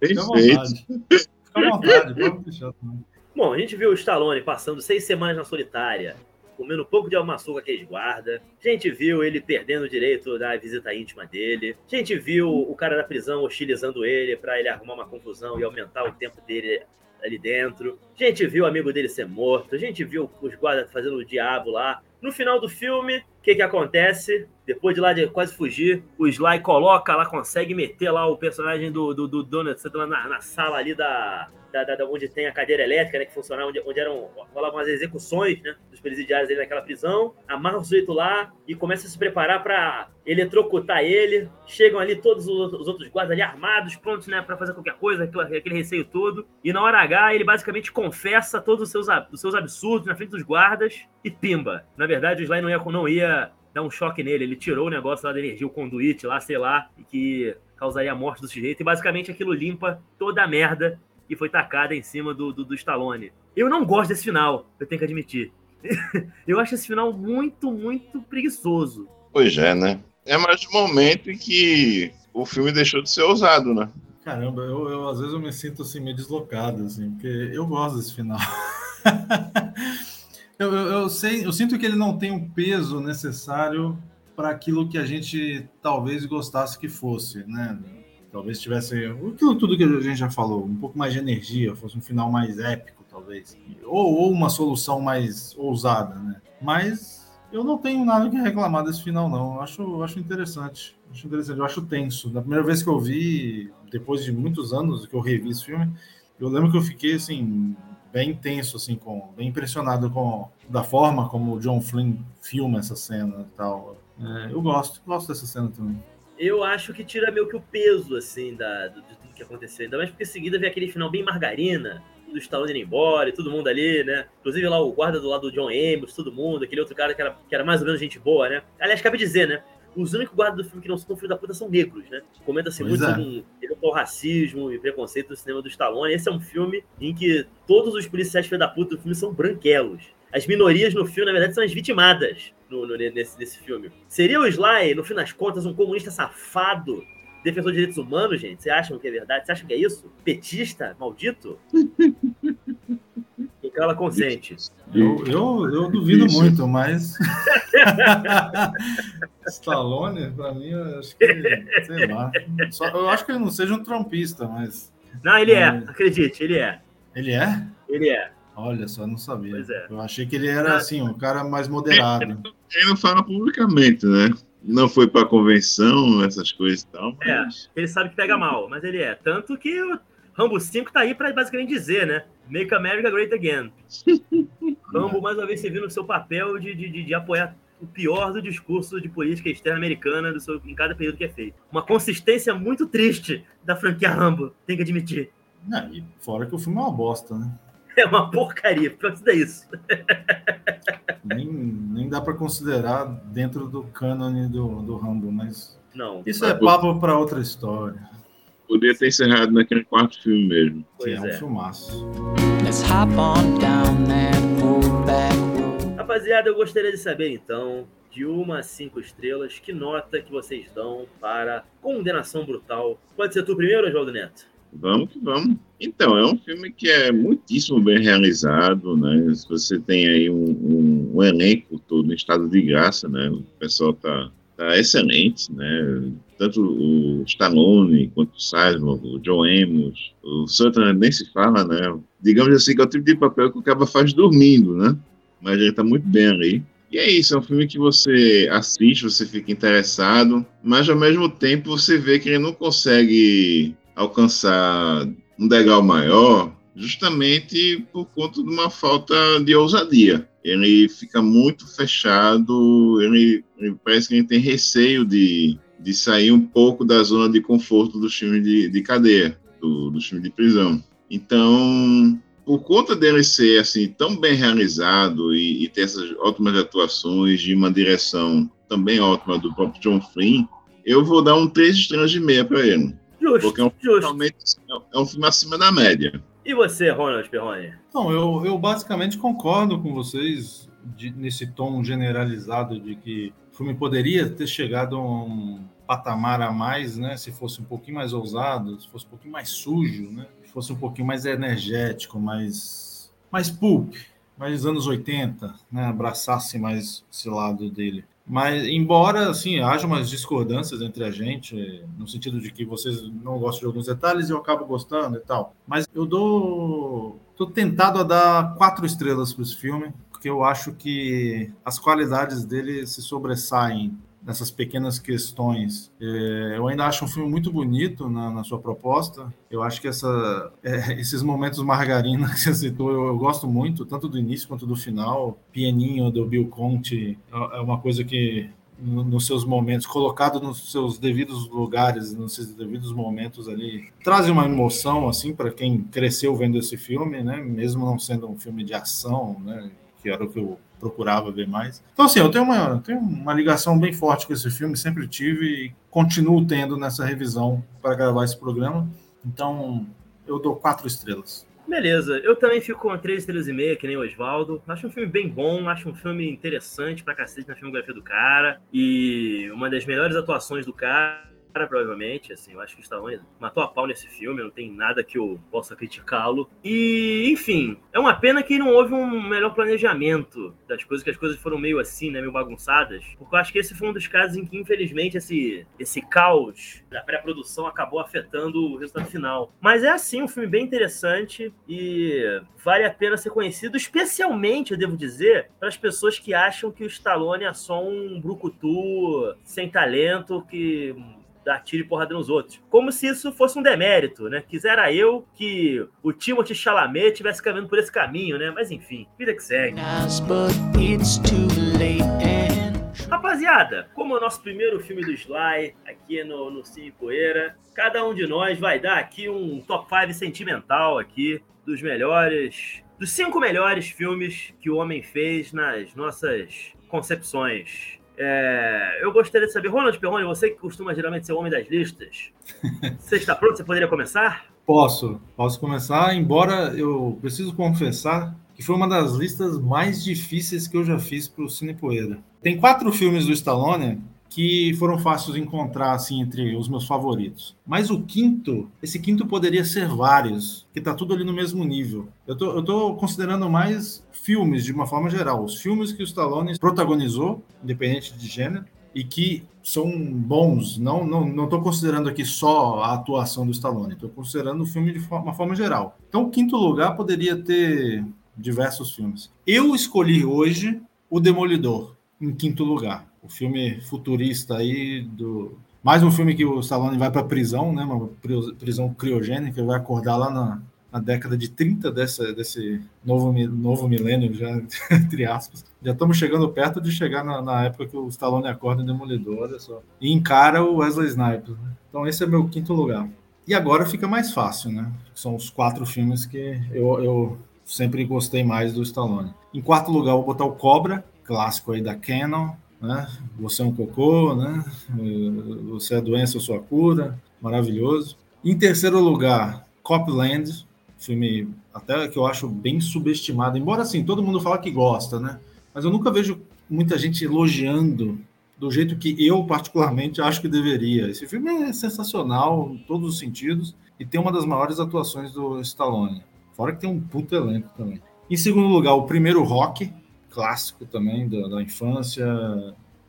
Bem Fica feito. Fica à vontade, vamos deixar também. Bom, a gente viu o Stallone passando seis semanas na solitária, comendo um pouco de almaçuca que eles guarda. A gente viu ele perdendo o direito da visita íntima dele. A gente viu o cara da prisão hostilizando ele para ele arrumar uma confusão e aumentar o tempo dele ali dentro. A gente viu o amigo dele ser morto. A gente viu os guardas fazendo o diabo lá. No final do filme, o que, que acontece? Depois de lá de quase fugir, o Sly coloca lá, consegue meter lá o personagem do, do, do Donald na, na sala ali da, da, da, onde tem a cadeira elétrica, né, que funcionava, onde, onde eram, rolavam as execuções, né, dos presidiários ali naquela prisão, amarra o sujeito lá e começa a se preparar para eletrocutar ele. Chegam ali todos os, os, outros guardas ali armados, prontos, né, para fazer qualquer coisa, aquele, aquele receio todo. E na hora H, ele basicamente confessa todos os seus, os seus absurdos na frente dos guardas e pimba. Na verdade, o Sly não ia, não ia dar um choque nele, ele tirou o negócio lá da energia, o conduíte lá, sei lá, que causaria a morte do sujeito, e basicamente aquilo limpa toda a merda e foi tacada em cima do, do, do Stallone. Eu não gosto desse final, eu tenho que admitir. eu acho esse final muito, muito preguiçoso. Pois é, né? É mais um momento em que o filme deixou de ser ousado, né? Caramba, eu, eu às vezes eu me sinto assim meio deslocado, assim, porque eu gosto desse final. eu, eu, eu, sei, eu sinto que ele não tem o um peso necessário para aquilo que a gente talvez gostasse que fosse, né? Talvez tivesse aquilo tudo que a gente já falou, um pouco mais de energia, fosse um final mais épico, talvez. Ou, ou uma solução mais ousada, né? Mas eu não tenho nada que reclamar desse final, não. Eu acho, eu acho interessante. Acho interessante, eu acho tenso. Da primeira vez que eu vi, depois de muitos anos que eu revi esse filme, eu lembro que eu fiquei assim bem tenso, assim, com bem impressionado com da forma como o John Flynn filma essa cena e tal. É, eu gosto, gosto dessa cena também eu acho que tira meio que o peso, assim, da, do, que aconteceu. Ainda mais porque em seguida veio aquele final bem margarina, do Stallone indo embora e todo mundo ali, né? Inclusive lá o guarda do lado do John Amos, todo mundo, aquele outro cara que era, que era mais ou menos gente boa, né? Aliás, cabe dizer, né? Os únicos guardas do filme que não são filho da puta são negros, né? Comenta-se muito é. sobre o racismo e preconceito no cinema do Stallone. Esse é um filme em que todos os policiais filho da puta do filme são branquelos. As minorias no filme, na verdade, são as vitimadas no, no, nesse, nesse filme. Seria o Sly, no fim das contas, um comunista safado defensor de direitos humanos, gente? Vocês acham que é verdade? Vocês acham que é isso? Petista? Maldito? Ela consente. Eu, eu, eu duvido isso. muito, mas. Stallone, pra mim, eu acho que. Sei lá. Só, eu acho que ele não seja um trompista, mas. Não, ele é, acredite, ele é. Ele é? Ele é. Olha só, não sabia. É. Eu achei que ele era assim, um cara mais moderado. Ele não fala publicamente, né? não foi para convenção, essas coisas e tal. É, mas... É, ele sabe que pega mal, mas ele é. Tanto que o Rambo 5 tá aí para basicamente dizer, né? Make America Great Again. Rambo, mais uma vez, servindo o seu papel de, de, de, apoiar o pior do discurso de política externa americana do seu, em cada período que é feito. Uma consistência muito triste da franquia Rambo, tem que admitir. Não, e fora que o filme é uma bosta, né? É uma porcaria, pior que isso. nem, nem dá para considerar dentro do cânone do, do Rambo, mas. Não. Isso é papo para outra história. Podia ter encerrado naquele quarto filme mesmo. Que é um é. filmaço. Rapaziada, eu gostaria de saber então, de uma a cinco estrelas, que nota que vocês dão para Condenação Brutal. Pode ser tu primeiro, Oswaldo Neto? Vamos que vamos. Então, é um filme que é muitíssimo bem realizado, né? Você tem aí um, um, um elenco todo em estado de graça, né? O pessoal tá, tá excelente, né? Tanto o Stallone quanto o Simon, o John Amos, o Santana nem se fala, né? Digamos assim que é o tipo de papel que o cara faz dormindo, né? Mas ele tá muito bem ali. E é isso, é um filme que você assiste, você fica interessado, mas ao mesmo tempo você vê que ele não consegue alcançar um degrau maior justamente por conta de uma falta de ousadia. Ele fica muito fechado, ele, ele parece que ele tem receio de, de sair um pouco da zona de conforto do filme de, de cadeia, do, do filme de prisão. Então, por conta dele ser assim tão bem realizado e, e ter essas ótimas atuações de uma direção também ótima do próprio John Flynn, eu vou dar um 3 estrelas de meia para ele. Justo, porque é um, justo. é um filme acima da média. E você, Ronald Perrone? Não, eu, eu basicamente concordo com vocês de, nesse tom generalizado de que filme poderia ter chegado a um patamar a mais, né? Se fosse um pouquinho mais ousado, se fosse um pouquinho mais sujo, né? Se fosse um pouquinho mais energético, mais, mais pulp, mais anos 80, né? Abraçasse mais esse lado dele. Mas, embora, assim, haja umas discordâncias entre a gente, no sentido de que vocês não gostam de alguns detalhes e eu acabo gostando e tal. Mas eu dou. Tô tentado a dar quatro estrelas para esse filme, porque eu acho que as qualidades dele se sobressaem nessas pequenas questões. É, eu ainda acho um filme muito bonito na, na sua proposta. Eu acho que essa, é, esses momentos margarina que você citou, eu, eu, gosto muito, tanto do início quanto do final. Pianinho do Bill Conte é, é uma coisa que nos seus momentos, colocado nos seus devidos lugares, nos seus devidos momentos ali, traz uma emoção assim para quem cresceu vendo esse filme, né? Mesmo não sendo um filme de ação, né? Que era o que eu procurava ver mais. Então, assim, eu tenho uma, tenho uma ligação bem forte com esse filme, sempre tive e continuo tendo nessa revisão para gravar esse programa. Então, eu dou quatro estrelas. Beleza, eu também fico com três estrelas e meia, que nem o Oswaldo. Acho um filme bem bom, acho um filme interessante pra cacete na filmografia do cara. E uma das melhores atuações do cara cara, provavelmente, assim, eu acho que o Stallone matou a pau nesse filme, não tem nada que eu possa criticá-lo. E, enfim, é uma pena que não houve um melhor planejamento das coisas, que as coisas foram meio assim, né, meio bagunçadas, porque eu acho que esse foi um dos casos em que, infelizmente, esse, esse caos da pré-produção acabou afetando o resultado final. Mas é assim, um filme bem interessante e vale a pena ser conhecido, especialmente, eu devo dizer, para as pessoas que acham que o Stallone é só um brucutu sem talento que dar tiro e porrada nos outros. Como se isso fosse um demérito, né? Quisera eu que o Timothy Chalamet tivesse caminhando por esse caminho, né? Mas enfim, vida que segue. Rapaziada, como é o nosso primeiro filme do Sly aqui no, no Cine Poeira, cada um de nós vai dar aqui um top 5 sentimental aqui dos melhores, dos cinco melhores filmes que o homem fez nas nossas concepções. É, eu gostaria de saber, Ronald Perrone, você que costuma geralmente ser o homem das listas, você está pronto? Você poderia começar? Posso, posso começar, embora eu preciso confessar que foi uma das listas mais difíceis que eu já fiz para o Cine Poeira. Tem quatro filmes do Stallone que foram fáceis de encontrar assim entre os meus favoritos. Mas o quinto, esse quinto poderia ser vários, que tá tudo ali no mesmo nível. Eu tô, eu tô considerando mais filmes de uma forma geral, os filmes que o Stallone protagonizou, independente de gênero, e que são bons. Não não não estou considerando aqui só a atuação do Stallone, estou considerando o filme de uma forma geral. Então, o quinto lugar poderia ter diversos filmes. Eu escolhi hoje o Demolidor em quinto lugar. O filme futurista aí do mais um filme que o Stallone vai para prisão, né? Uma prisão criogênica, vai acordar lá na, na década de 30 dessa, desse novo, novo milênio, já, entre aspas. Já estamos chegando perto de chegar na, na, época que o Stallone acorda em Demolidor, olha só. E encara o Wesley Snipes. Né? Então esse é meu quinto lugar. E agora fica mais fácil, né? São os quatro filmes que eu, eu sempre gostei mais do Stallone. Em quarto lugar, vou botar o Cobra, clássico aí da Canon, né? Você é um cocô, né? Você é a doença ou sua cura, maravilhoso. Em terceiro lugar, Copland, filme até que eu acho bem subestimado, embora assim, todo mundo fala que gosta, né? Mas eu nunca vejo muita gente elogiando do jeito que eu particularmente acho que deveria. Esse filme é sensacional em todos os sentidos e tem uma das maiores atuações do Stallone. Fora que tem um puto elenco também. Em segundo lugar, o primeiro rock, clássico também da, da infância.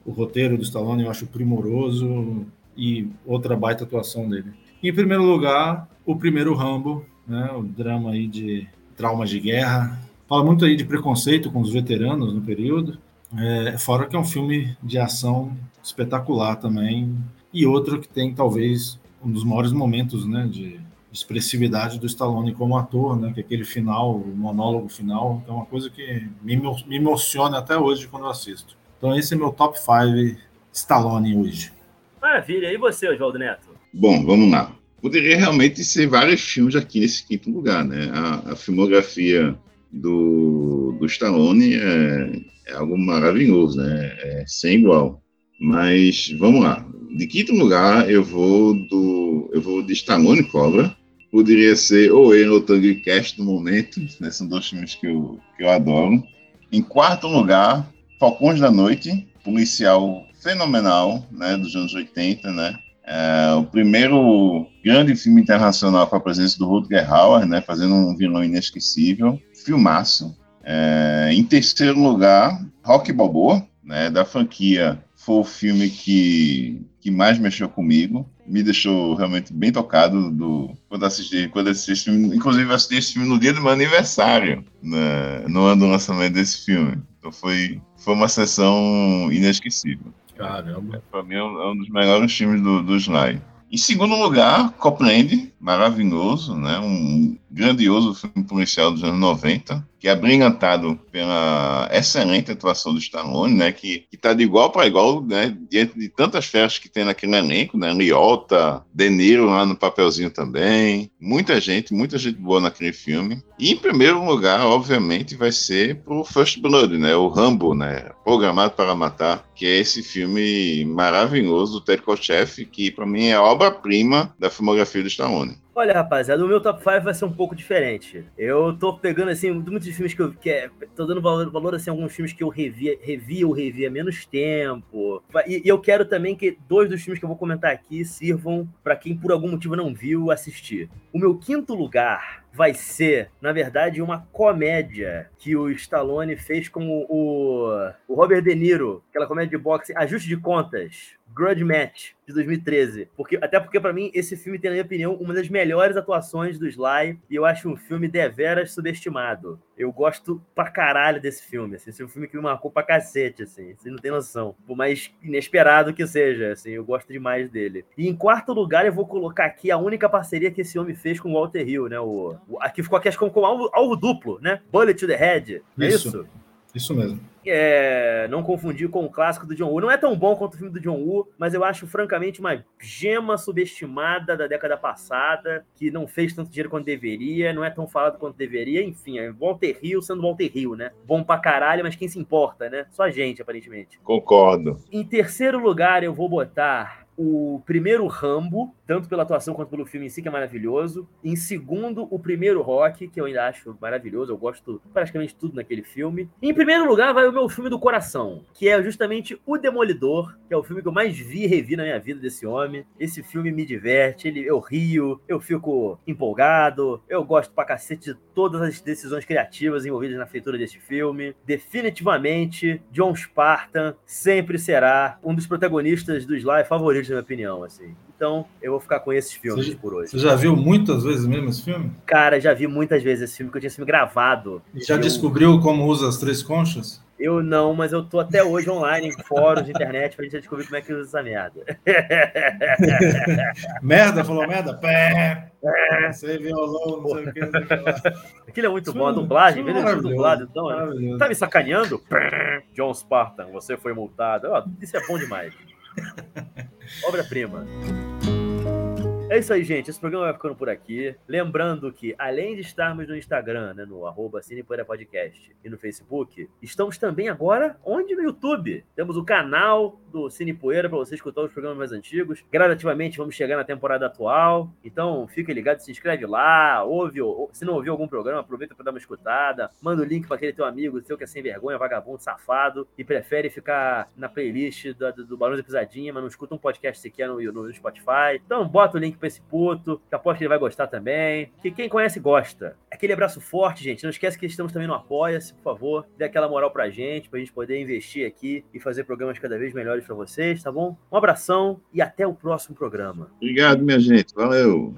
O roteiro do Stallone eu acho primoroso e outra baita atuação dele. Em primeiro lugar, o primeiro Rambo, né, o drama aí de traumas de guerra. Fala muito aí de preconceito com os veteranos no período. É, fora que é um filme de ação espetacular também. E outro que tem talvez um dos maiores momentos né, de, expressividade do Stallone como ator, né? Que aquele final, o monólogo final, é uma coisa que me, me emociona até hoje quando eu assisto. Então esse é meu top 5 Stallone hoje. Maravilha. E você, Oswaldo Neto? Bom, vamos lá. Poderia realmente ser vários filmes aqui nesse quinto lugar, né? A, a filmografia do, do Stallone é, é, algo maravilhoso, né? É sem igual. Mas vamos lá. De quinto lugar, eu vou do eu vou de Stallone Cobra, poderia ser ou ele ou Tango Cast no momento, né? são dois filmes que eu, que eu adoro. Em quarto lugar, Falcões da Noite, policial fenomenal, né, dos anos 80, né? É, o primeiro grande filme internacional com a presença do Rutger Hauer, né, fazendo um vilão inesquecível, filmaço. É, em terceiro lugar, Rock Balboa, né, da franquia, foi o filme que, que mais mexeu comigo me deixou realmente bem tocado do, quando assisti, quando assisti esse filme. Inclusive, assisti esse filme no dia do meu aniversário, né, no ano do lançamento desse filme. Então foi, foi uma sessão inesquecível. Caramba. Para mim é um, é um, dos melhores filmes do, do Sly. Em segundo lugar, Copland, maravilhoso, né? um grandioso filme policial dos anos 90, que é brilhantado pela excelente atuação do Stallone, né, que está de igual para igual, né, diante de tantas festas que tem naquele elenco, né, Liotta, De Niro lá no papelzinho também, muita gente, muita gente boa naquele filme. E em primeiro lugar, obviamente, vai ser pro First Blood, né, o Rambo, né, Programado para Matar, que é esse filme maravilhoso do Ted Kotcheff, que para mim é obra-prima da filmografia do Stallone. Olha, rapaziada, o meu top 5 vai ser um pouco diferente. Eu tô pegando, assim, muitos filmes que eu. Que é, tô dando valor, valor, assim, alguns filmes que eu revia, revia ou revia menos tempo. E, e, eu quero também que dois dos filmes que eu vou comentar aqui sirvam para quem por algum motivo não viu assistir. O meu quinto lugar vai ser, na verdade, uma comédia que o Stallone fez com o, o Robert De Niro, aquela comédia de boxe, Ajuste de Contas, Grudge Match de 2013. Porque, até porque, para mim, esse filme tem, na minha opinião, uma das melhores atuações do Sly. E eu acho um filme deveras subestimado. Eu gosto pra caralho desse filme. Assim, esse é um filme que me marcou pra cacete, assim. Você não tem noção. Por mais inesperado que seja, assim, eu gosto demais dele. E em quarto lugar, eu vou colocar aqui a única parceria que esse homem fez com o Walter Hill, né? O, o aqui ficou aqui, acho que com alvo, alvo duplo, né? Bullet to the Head. É isso? isso? Isso mesmo. É, não confundir com o clássico do John Woo. Não é tão bom quanto o filme do John Woo, mas eu acho, francamente, uma gema subestimada da década passada, que não fez tanto dinheiro quanto deveria, não é tão falado quanto deveria. Enfim, é Walter Hill sendo Walter Hill, né? Bom pra caralho, mas quem se importa, né? Só a gente, aparentemente. Concordo. Em terceiro lugar, eu vou botar o primeiro Rambo, tanto pela atuação quanto pelo filme em si, que é maravilhoso. Em segundo, o primeiro Rock, que eu ainda acho maravilhoso, eu gosto praticamente tudo naquele filme. Em primeiro lugar, vai o meu filme do coração, que é justamente O Demolidor, que é o filme que eu mais vi e revi na minha vida desse homem. Esse filme me diverte, ele, eu rio, eu fico empolgado, eu gosto pra cacete de todas as decisões criativas envolvidas na feitura desse filme. Definitivamente, John Spartan sempre será um dos protagonistas do Sly favoritos na minha opinião, assim. Então, eu vou ficar com esses filmes Você- por hoje. Você já viu muitas vezes mesmo esse filme? Cara, já vi muitas vezes esse filme, que eu tinha esse filme gravado. E já Eu- descobriu como usa as três conchas? Eu não, mas eu tô até hoje online, em fóruns, internet, pra gente descobrir como é que usa essa merda. Merda, falou merda? Pé! Não sei o que. não sei o que lá. Aquilo é muito Isso- bom, a dublagem, é vendo tudo maravilhoso, dublado, então. Tá me sacaneando? John Spartan, você foi multado. Ó, isso é bom demais. Obra-prima. É isso aí, gente. Esse programa vai ficando por aqui. Lembrando que, além de estarmos no Instagram, né, no arroba Podcast e no Facebook, estamos também agora onde? No YouTube. Temos o canal do Cine Poeira para você escutar os programas mais antigos. Gradativamente vamos chegar na temporada atual. Então, fique ligado, se inscreve lá, ouve, ou, se não ouviu algum programa, aproveita para dar uma escutada. Manda o link para aquele teu amigo, seu que é sem vergonha, vagabundo, safado, e prefere ficar na playlist do, do, do da Pisadinha, mas não escuta um podcast sequer no, no Spotify. Então, bota o link para esse puto, que aposto que ele vai gostar também. Que quem conhece, gosta. Aquele abraço forte, gente. Não esquece que estamos também no Apoia-se, por favor. Dê aquela moral pra gente, pra gente poder investir aqui e fazer programas cada vez melhores para vocês, tá bom? Um abração e até o próximo programa. Obrigado, minha gente. Valeu.